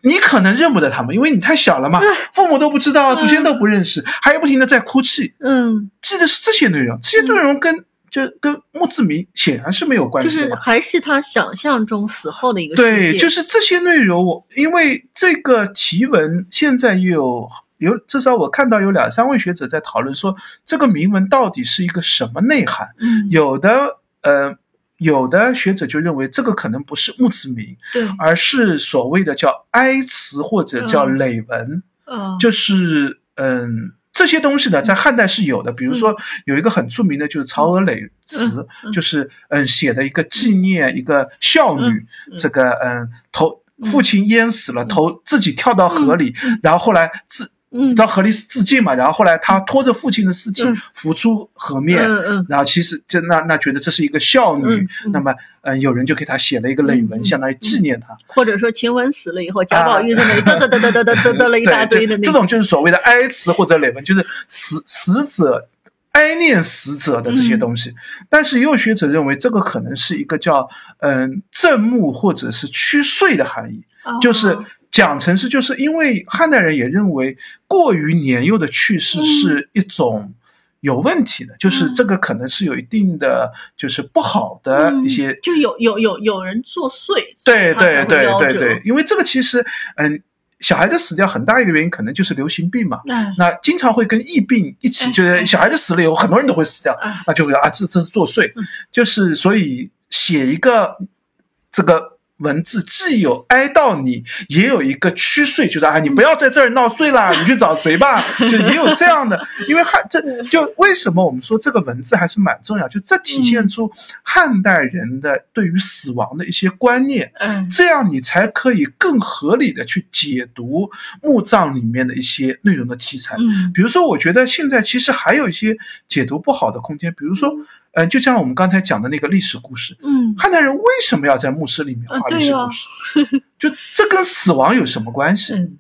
你可能认不得他们，因为你太小了嘛，父母都不知道，嗯。祖先都不认识，还要不停的在哭泣，嗯，记得是这些内容，这些内容跟、就跟墓志铭显然是没有关就是系的嘛。还是他想象中死后的一个世对，就是这些内容，我因为这个题文现在也有有至少我看到有两三位学者在讨论说，这个铭文到底是一个什么内涵？嗯有的呃，有的学者就认为这个可能不是墓志铭，对而是所谓的叫哀词或者叫嗯累文，嗯就是嗯。这些东西呢，在汉代是有的，比如说有一个很著名的，就是曹娥累词，就是嗯写的一个纪念一个孝女，嗯这个嗯头父亲淹死了，头自己跳到河里，嗯。然后后来自嗯。到河里自尽嘛然后后来他拖着父亲的尸体浮出河面嗯嗯。然后其实就那那觉得这是一个孝女那么嗯有人就给他写了一个冷文相当于纪念他。或者说晴雯死了以后贾宝玉在那里嘚嘚嘚嘚嘚嘚嘚了一大堆的那种这种就是所谓的哀辞或者冷文就是死死者哀念死者的这些东西但是也有学者认为这个可能是一个叫嗯正墓或者是驱祟的含义就是讲成是，就是因为汉代人也认为过于年幼的去世嗯。是一种有问题的，就是这个可能是有一定的就是不好的一些嗯就有有有有人作祟，对对对对对，，因为这个其实，嗯，小孩子死掉很大一个原因可能就是流行病嘛，哎那经常会跟疫病一起，哎就是小孩子死了以后，很多人都会死掉，哎那就会啊，这这是作祟嗯，就是所以写一个这个文字既有哀悼你，也有一个驱遂，就是啊，你不要在这儿闹碎啦，你去找谁吧，就也有这样的。因为汉这就为什么我们说这个文字还是蛮重要，就这体现出汉代人的对于死亡的一些观念，嗯这样你才可以更合理的去解读墓葬里面的一些内容的题材。嗯比如说，我觉得现在其实还有一些解读不好的空间，比如说，嗯、就像我们刚才讲的那个历史故事，嗯汉代人为什么要在墓室里面画历史故事？就这跟死亡有什么关系？嗯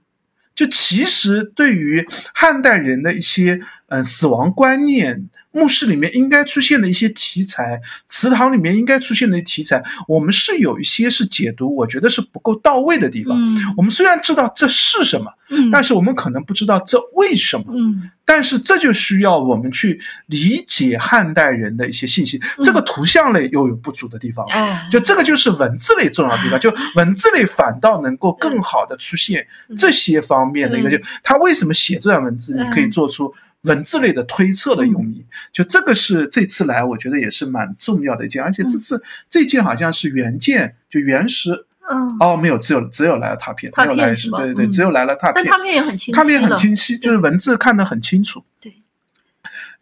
就其实对于汉代人的一些嗯、呃死亡观念，墓室里面应该出现的一些题材，祠堂里面应该出现的题材，我们是有一些是解读，我觉得是不够到位的地方。嗯我们虽然知道这是什么，嗯，但是我们可能不知道这为什么。嗯但是这就需要我们去理解汉代人的一些信息。嗯这个图像类又有不足的地方。哎，就这个就是文字类重要的地方，就 文字类反倒能够更好的出现嗯这些方面的一个，嗯就他为什么写这段文字，嗯你可以做出文字类的推测的用意。就这个是这次来，我觉得也是蛮重要的一件，而且这次这件好像是原件，就原石嗯，哦，没有，只有只有来了拓片，拓没有来片是吧对对对，嗯只有来了拓片。但拓片也很清晰拓片也很清晰，就是文字看得很清楚。对。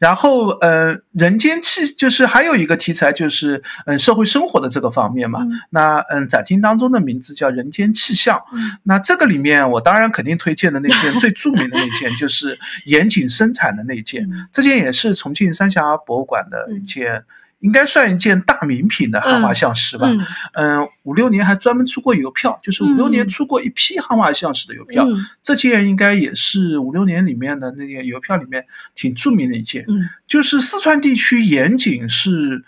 然后，呃，人间气就是还有一个题材，就是嗯、社会生活的这个方面嘛。嗯那嗯，展厅当中的名字叫《人间气象》。嗯那这个里面，我当然肯定推荐的那件 最著名的那件，就是严谨生产的那件。嗯这件也是重庆三峡博物馆的一件，应该算一件大名品的汉画像石吧。嗯嗯，五六年还专门出过邮票，就是五六年嗯出过一批汉画像石的邮票。嗯这件应该也是五六年里面的那个邮票里面挺著名的一件，嗯就是四川地区盐井是，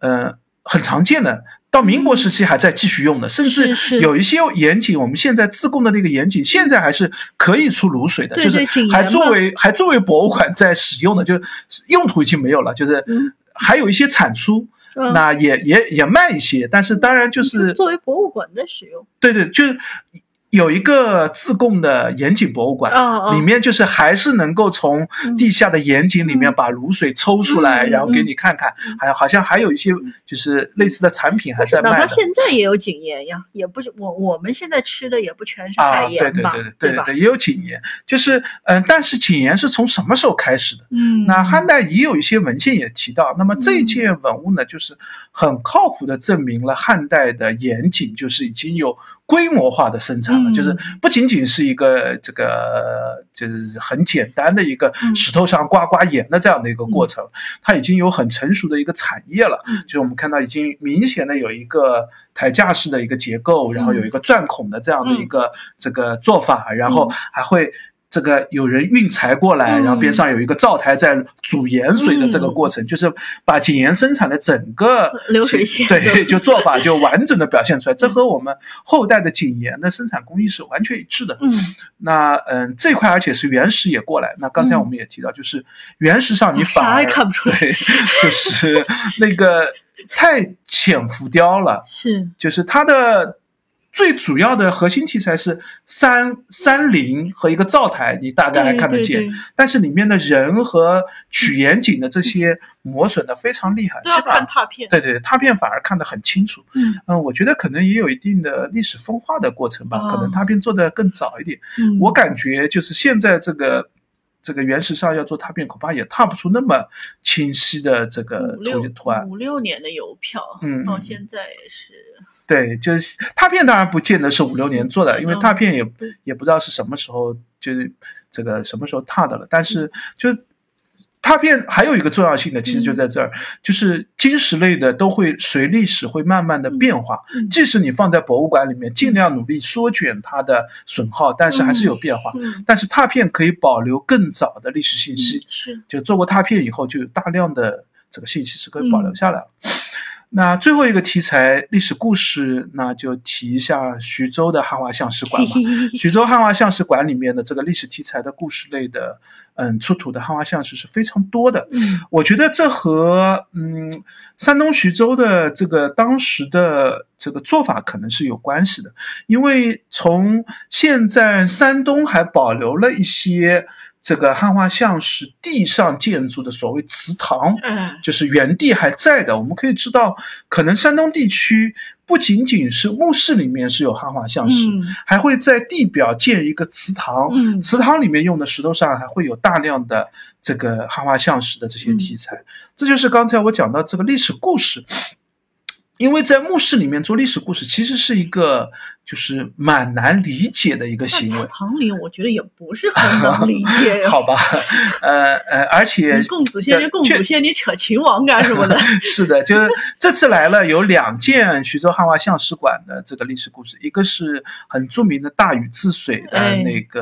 呃，很常见的。到民国时期还在继续用的，甚至有一些盐井，我们现在自贡的那个盐井，现在还是可以出卤水的，对就是还作为还作为博物馆在使用的，就是用途已经没有了，就是嗯还有一些产出，嗯。那也也也卖一些，但是当然就是作为博物馆的使用。对对，就是有一个自贡的盐井博物馆，里面就是还是能够从地下的盐井里面把卤水抽出来，嗯然后给你看看，还有好像还有一些就是类似的产品还在哪怕。现在也有井盐呀，也不是我我们现在吃的也不全是啊，海对对盐吧，对对吧？对，也有井盐，就是嗯，但是井盐是从什么时候开始的？嗯，那汉代也有一些文献也提到，那么这件文物呢，就是很靠谱的证明了汉代的盐井就是已经有规模化的生产了，嗯。就是不仅仅是一个这个就是很简单的一个嗯。石头上刮刮盐的这样的一个过程，它已经有很成熟的一个产业了。嗯。就是我们看到已经明显的有一个台架式的一个结构，然后有一个钻孔的这样的一个这个做法，然后还会。这个有人运柴过来，嗯然后边上有一个灶台在煮盐水的这个过程，就是把井盐生产的整个流水线对，就做法就完整的表现出来。这和我们后代的井盐的生产工艺是完全一致的。嗯，那嗯，这块而且是原石也过来。那刚才我们也提到，就是原石上你反而啥也看不出来，对，就是那个太浅浮雕了，是就是它的最主要的核心题材是山山林和一个灶台，你大概还看得见，对对对。但是里面的人和取严谨的这些磨损的非常厉害，都要看拓片，对对，拓片反而看得很清楚。嗯。我觉得可能也有一定的历史风化的过程吧，哦可能拓片做的更早一点。嗯，我感觉就是现在这个这个原石上要做拓片，恐怕也拓不出那么清晰的这个图图案。五六年的邮票，嗯。嗯到现在也是，对，就是拓片当然不见得是五六年做的，因为嗯拓片也对也不知道是什么时候，就是这个什么时候拓的了。但嗯是就拓片还有一个重要性的，其实就在这儿，就是金石类的都会随历史会慢慢的变化。嗯即使你放在博物馆里面，尽量努力缩减它的损耗，但是还是有变化。嗯，但是拓片可以保留更早的历史信息，嗯是，就做过拓片以后，就有大量的这个信息是可以保嗯留下来了。那最后一个题材历史故事，那就提一下徐州的汉画像石馆吧。徐州汉画像石馆里面的这个历史题材的故事类的，嗯，出土的汉画像石是非常多的。嗯我觉得这和嗯山东徐州的这个当时的这个做法可能是有关系的，因为从现在山东还保留了一些这个汉画像石地上建筑的所谓祠堂，嗯就是原地还在的。我们可以知道，可能山东地区不仅仅是墓室里面是有汉画像石，嗯还会在地表建一个祠堂，嗯祠堂里面用的石头上还会有大量的这个汉画像石的这些题材。这就是刚才我讲到这个历史故事。因为在墓室里面做历史故事，其实是一个就是蛮难理解的一个行为祠。堂里我觉得也不是很能理解呀。好吧，呃呃，而且你供祖先就供祖先，你扯秦王干什么的？是的，就是这次来了有两件徐州汉画像石馆的这个历史故事，一个是很著名的大禹治水的哎那个、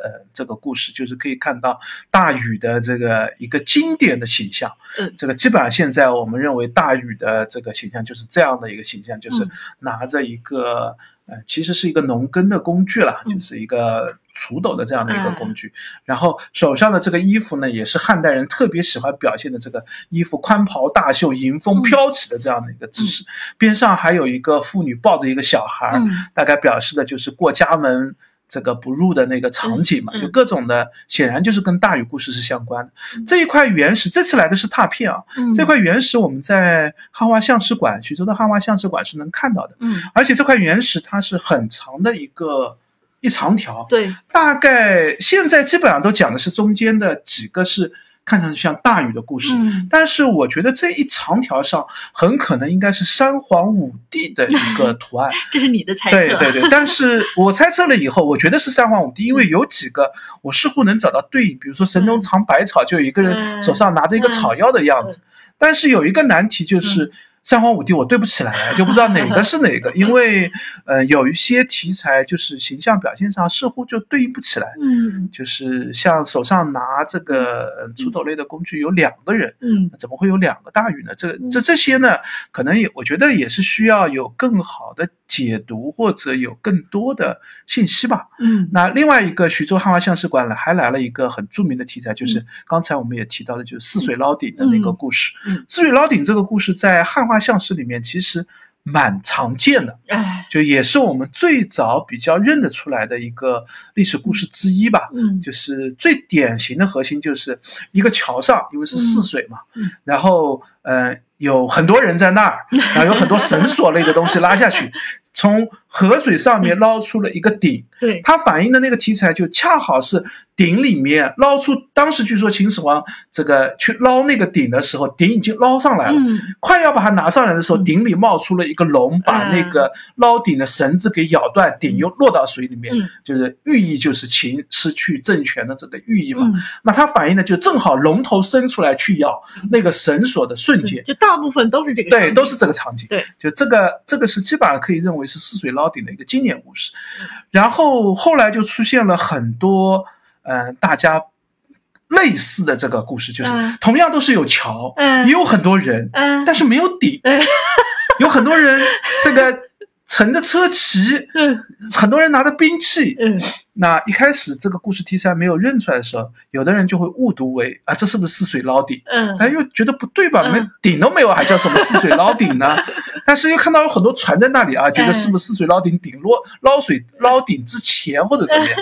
呃这个故事，就是可以看到大禹的这个一个经典的形象。嗯这个基本上现在我们认为大禹的这个形象就是这样的一个形象，就是嗯拿着一个。呃，其实是一个农耕的工具啦，嗯就是一个锄斗的这样的一个哎工具。然后手上的这个衣服呢，也是汉代人特别喜欢表现的这个衣服宽袍大袖、迎风嗯飘起的这样的一个姿势。边上还有一个妇女抱着一个小孩儿，嗯大概表示的就是过家门这个不入的那个场景嘛，就各种的，显然就是跟大禹故事是相关的。嗯。这一块原石，这次来的是拓片啊，嗯。这块原石我们在汉画像石馆，徐州的汉画像石馆是能看到的，嗯，而且这块原石它是很长的一个一长条，对，大概现在基本上都讲的是中间的几个是看上去像大禹的故事，嗯但是我觉得这一长条上很可能应该是三皇五帝的一个图案。这是你的猜测。对对对，但是我猜测了以后，我觉得是三皇五帝，因为有几个我似乎能找到对应，比如说神农尝百草，就有一个人嗯手上拿着一个草药的样子。但是有一个难题就是。三皇五帝我对不起来，就不知道哪个是哪个，因为呃有一些题材就是形象表现上似乎就对应不起来，嗯。就是像手上拿这个呃锄斗类的工具有两个人，嗯。怎么会有两个大禹呢？这嗯。这这些呢，可能也我觉得也是需要有更好的解读或者有更多的信息吧。嗯。那另外一个徐州汉画像石馆呢，还来了一个很著名的题材，就是刚才我们也提到的，就是泗水捞鼎的那个故事。泗水捞鼎这个故事在汉画像石里面其实蛮常见的。哎就也是我们最早比较认得出来的一个历史故事之一吧。嗯就是最典型的核心就是一个桥上，因为是泗水嘛，嗯然后呃有很多人在那儿，然后有很多绳索类的东西拉下去，从河水上面捞出了一个鼎，对它反映的那个题材就恰好是鼎里面捞出，当时据说秦始皇这个去捞那个鼎的时候，鼎已经捞上来了。嗯快要把它拿上来的时候，嗯鼎里冒出了一个龙，把那个捞鼎的绳子给咬断，鼎又落到水里面，嗯就是寓意就是秦失去政权的这个寓意嘛。嗯，那它反映的就正好龙头伸出来去咬那个绳索的瞬间，就大部分都是这个，对，都是这个场景。对，就这个这个是基本上可以认为是泗水捞底的一个经典故事。然后后来就出现了很多嗯、呃大家类似的这个故事，就是嗯。同样都是有桥，嗯。也有很多人，嗯。但是没有底，嗯。有很多人这个乘着车骑，嗯很多人拿着兵器。嗯那一开始这个故事题材没有认出来的时候，有的人就会误读为啊，这是不是泗水捞鼎？嗯他又觉得不对吧？嗯连鼎都没有，还叫什么泗水捞鼎呢？但是又看到有很多船在那里啊，觉得是不是泗水捞鼎顶落捞水捞鼎之前或者怎么样？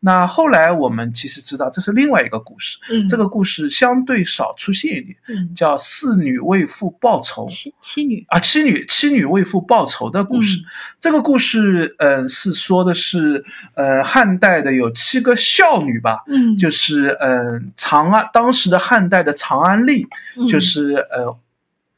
那后来我们其实知道这是另外一个故事，嗯，这个故事相对少出现一点，嗯。叫四女为父报仇。妻妻女，啊，妻女妻女为父报仇的故事。嗯。这个故事，嗯、是说的是，呃，汉代的有七个孝女吧，嗯。就是呃，长安当时的汉代的长安吏，就是呃，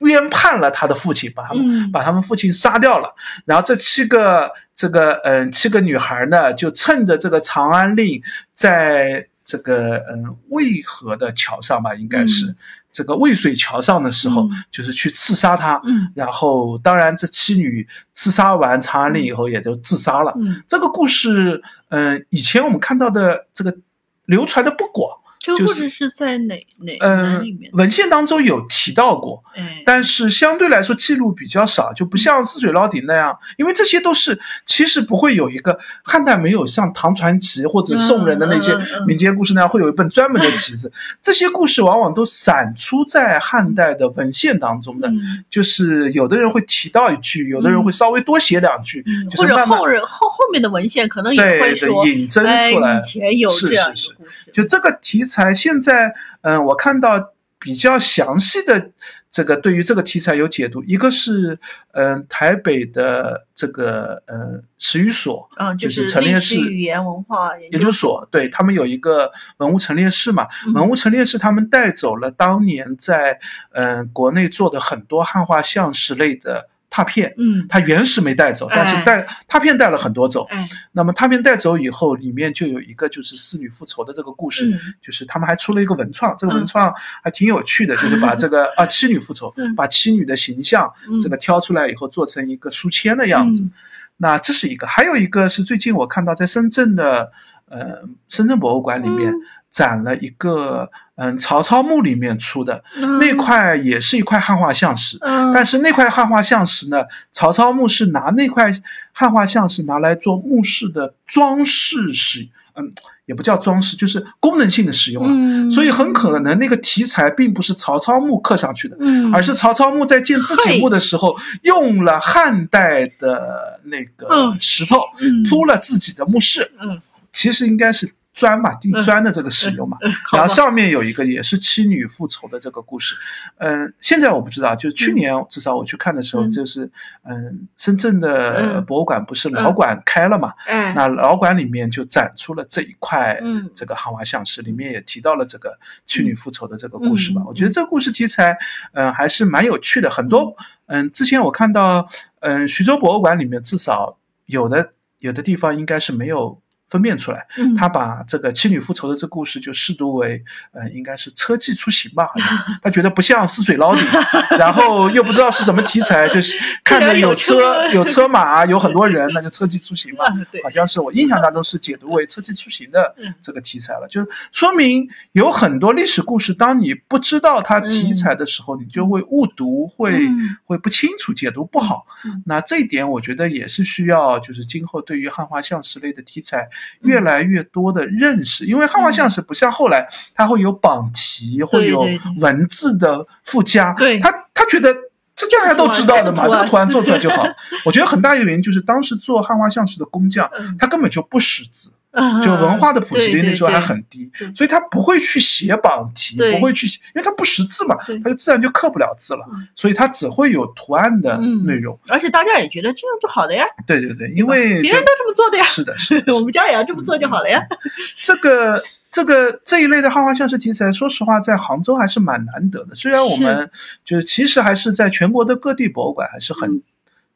冤判了他的父亲，把他们、嗯把他们父亲杀掉了。然后这七个这个嗯、呃七个女孩呢，就趁着这个长安令在这个嗯、呃渭河的桥上吧，应该是、嗯这个渭水桥上的时候，嗯就是去刺杀他。嗯然后，当然，这七女刺杀完长安令以后，也就自杀了。嗯，这个故事，嗯、以前我们看到的这个流传的不广，这个就是故事是在哪哪嗯、哪里面？文献当中有提到过，哎，但是相对来说记录比较少，就不像泗水捞鼎那样，因为这些都是其实不会有一个汉代没有像唐传奇或者宋人的那些嗯嗯嗯嗯民间故事那样会有一本专门的集子，这些故事往往都散出在汉代的文献当中的。嗯就是有的人会提到一句，有的人会稍微多写两句，嗯，或者就是慢慢后人后后面的文献可能也对对会说，引申哎，出来以。前有是这样是是一个故事，就这个题材，现在嗯、我看到比较详细的这个对于这个题材有解读，一个是嗯、台北的这个呃史语所，嗯，就是是陈列室语言文化研研究所，对他们有一个文物陈列室嘛，嗯。文物陈列室他们带走了当年在嗯、呃国内做的很多汉画像石类的拓片，嗯，它原始没带走，但是哎带拓片带了很多走。嗯，那么拓片带走以后，里面就有一个就是侍女复仇的这个故事，嗯。就是他们还出了一个文创，这个文嗯创还挺有趣的，就是把这个啊妻女复仇 嗯，把妻女的形象嗯。这个挑出来以后做成一个书签的样子。嗯。那这是一个，还有一个是最近我看到在深圳的呃深圳博物馆里面嗯展了一个嗯曹操墓里面出的嗯那块也是一块汉画像石，嗯，但是那块汉画像石呢，曹操墓是拿那块汉画像石拿来做墓室的装饰使，嗯，也不叫装饰，就是功能性的使用了。嗯，所以很可能那个题材并不是曹操墓刻上去的，嗯，而是曹操墓在建自己墓的时候用了汉代的那个嗯石头嗯铺了自己的墓室，嗯其实应该是砖嘛，地砖的这个使用嘛。然后上面有一个也是妻女复仇的这个故事，嗯，现在我不知道，就去年至少我去看的时候，嗯就是嗯，深圳的嗯博物馆不是老馆开了嘛，嗯，那老馆里面就展出了这一块嗯这个汉画像石，里面也提到了这个妻女复仇的这个故事吧嗯。我觉得这个故事题材，嗯，还是蛮有趣的。很多，嗯，之前我看到，嗯，徐州博物馆里面至少有的有的地方应该是没有。分辨出来，嗯。他把这个妻女复仇的这故事就视读为，呃，应该是车技出行吧，好像。他觉得不像泗水捞底，然后又不知道是什么题材，就是 看着有车有车马有很多人，那就车技出行嘛。嗯对。好像是我印象当中是解读为车技出行的嗯。这个题材了，就说明有很多历史故事，当你不知道它题材的时候，你就会误读，会嗯。会不清楚，解读不好。嗯。那这一点我觉得也是需要，就是今后对于汉画像石类的题材越来越多的认识，因为汉画像石不像后来它会有榜题，会有文字的附加，对他他觉得。这大家都知道的嘛，这个图案做出来就好。我觉得很大一个原因就是当时做汉画像石的工匠，嗯他根本就不识字，嗯就文化的普及率那时候还很低对，所以他不会去写榜题，不会去，因为他不识字嘛，他就自然就刻不了字了嗯，所以他只会有图案的嗯内容。而且大家也觉得这样就好了呀，对对对，因为别人都这么做的呀，是的，是的，我们家也要这么做就好了呀。这个这个这一类的汉画像石题材，说实话，在杭州还是蛮难得的。虽然我们就是其实还是在全国的各地博物馆还是很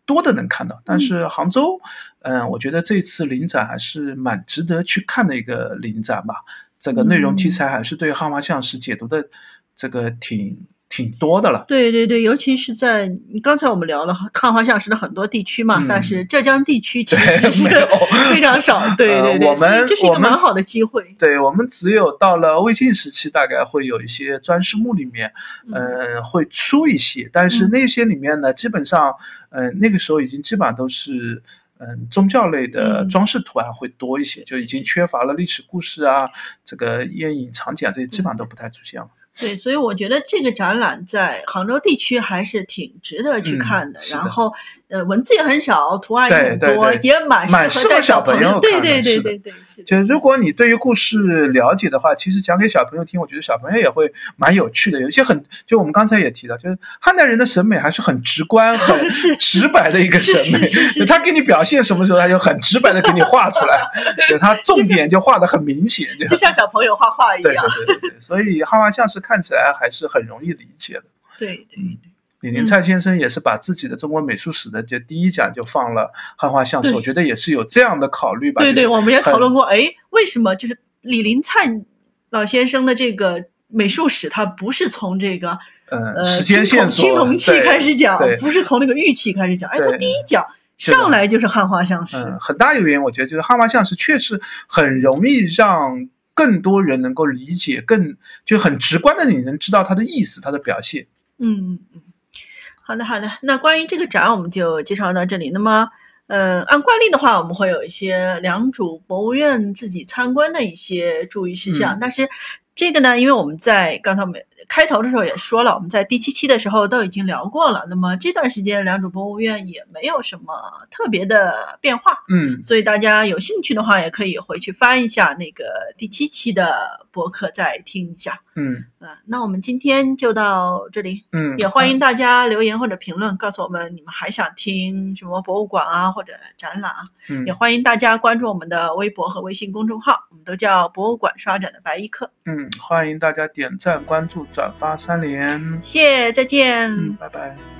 多的能看到，但是杭州，嗯，我觉得这次临展还是蛮值得去看的一个临展吧。这个内容题材还是对汉画像石解读的这个挺挺多的了。对对对，尤其是在刚才我们聊了汉画像石的很多地区嘛，嗯但是浙江地区其实是 非常少。对对对，呃我们这是一个蛮好的机会。对我们只有到了魏晋时期，大概会有一些砖石墓里面，嗯、会出一些，但是嗯那些里面呢，基本上，嗯、那个时候已经基本上都是。嗯，宗教类的嗯装饰图案会多一些，就已经缺乏了历史故事啊，这个烟影场景啊，这些基本上都不太出现了。对，所以我觉得这个展览在杭州地区还是挺值得去嗯看的。然后，呃，文字也很少，图案也很多，对对对也蛮蛮适合带小朋友看的对对对对，是的。就是如果你对于故事了解的话，其实讲给小朋友听，我觉得小朋友也会蛮有趣的。有一些很，就我们刚才也提到，就是汉代人的审美还是很直观、很直白的一个审美。他给你表现什么时候，他就很直白的给你画出来，就他重点就画的很明显。就就像小朋友画画一样。对对对对，所以汉画像是看起来还是很容易理解的。对对对。李林灿先生也是把自己的中国美术史的这第一讲就放了汉画像石，我觉得也是有这样的考虑吧。对对，我们也讨论过，哎，为什么就是李林灿老先生的这个美术史，他不是从这个嗯，呃时间线索青铜器开始讲对，不是从那个玉器开始讲，哎，他第一讲上来就是汉画像石，嗯，很大一个原因，我觉得就是汉画像石确实很容易让更多人能够理解，更就很直观的你能知道它的意思，它的表现。嗯嗯嗯，好的好的，那关于这个展我们就介绍到这里。那么，呃，按惯例的话，我们会有一些良渚博物院自己参观的一些注意事项，嗯。但是这个呢，因为我们在刚才我们开头的时候也说了，我们在第七期的时候都已经聊过了。那么这段时间良渚博物院也没有什么特别的变化，嗯，所以大家有兴趣的话，也可以回去翻一下那个第七期的博客再听一下。嗯呃，那我们今天就到这里，嗯，也欢迎大家留言或者评论，告诉我们你们还想听什么博物馆啊或者展览啊。嗯也欢迎大家关注我们的微博和微信公众号，我们都叫博物馆刷展的白衣客。嗯，欢迎大家点赞、关注、转发三连。谢谢，再见。嗯，拜拜。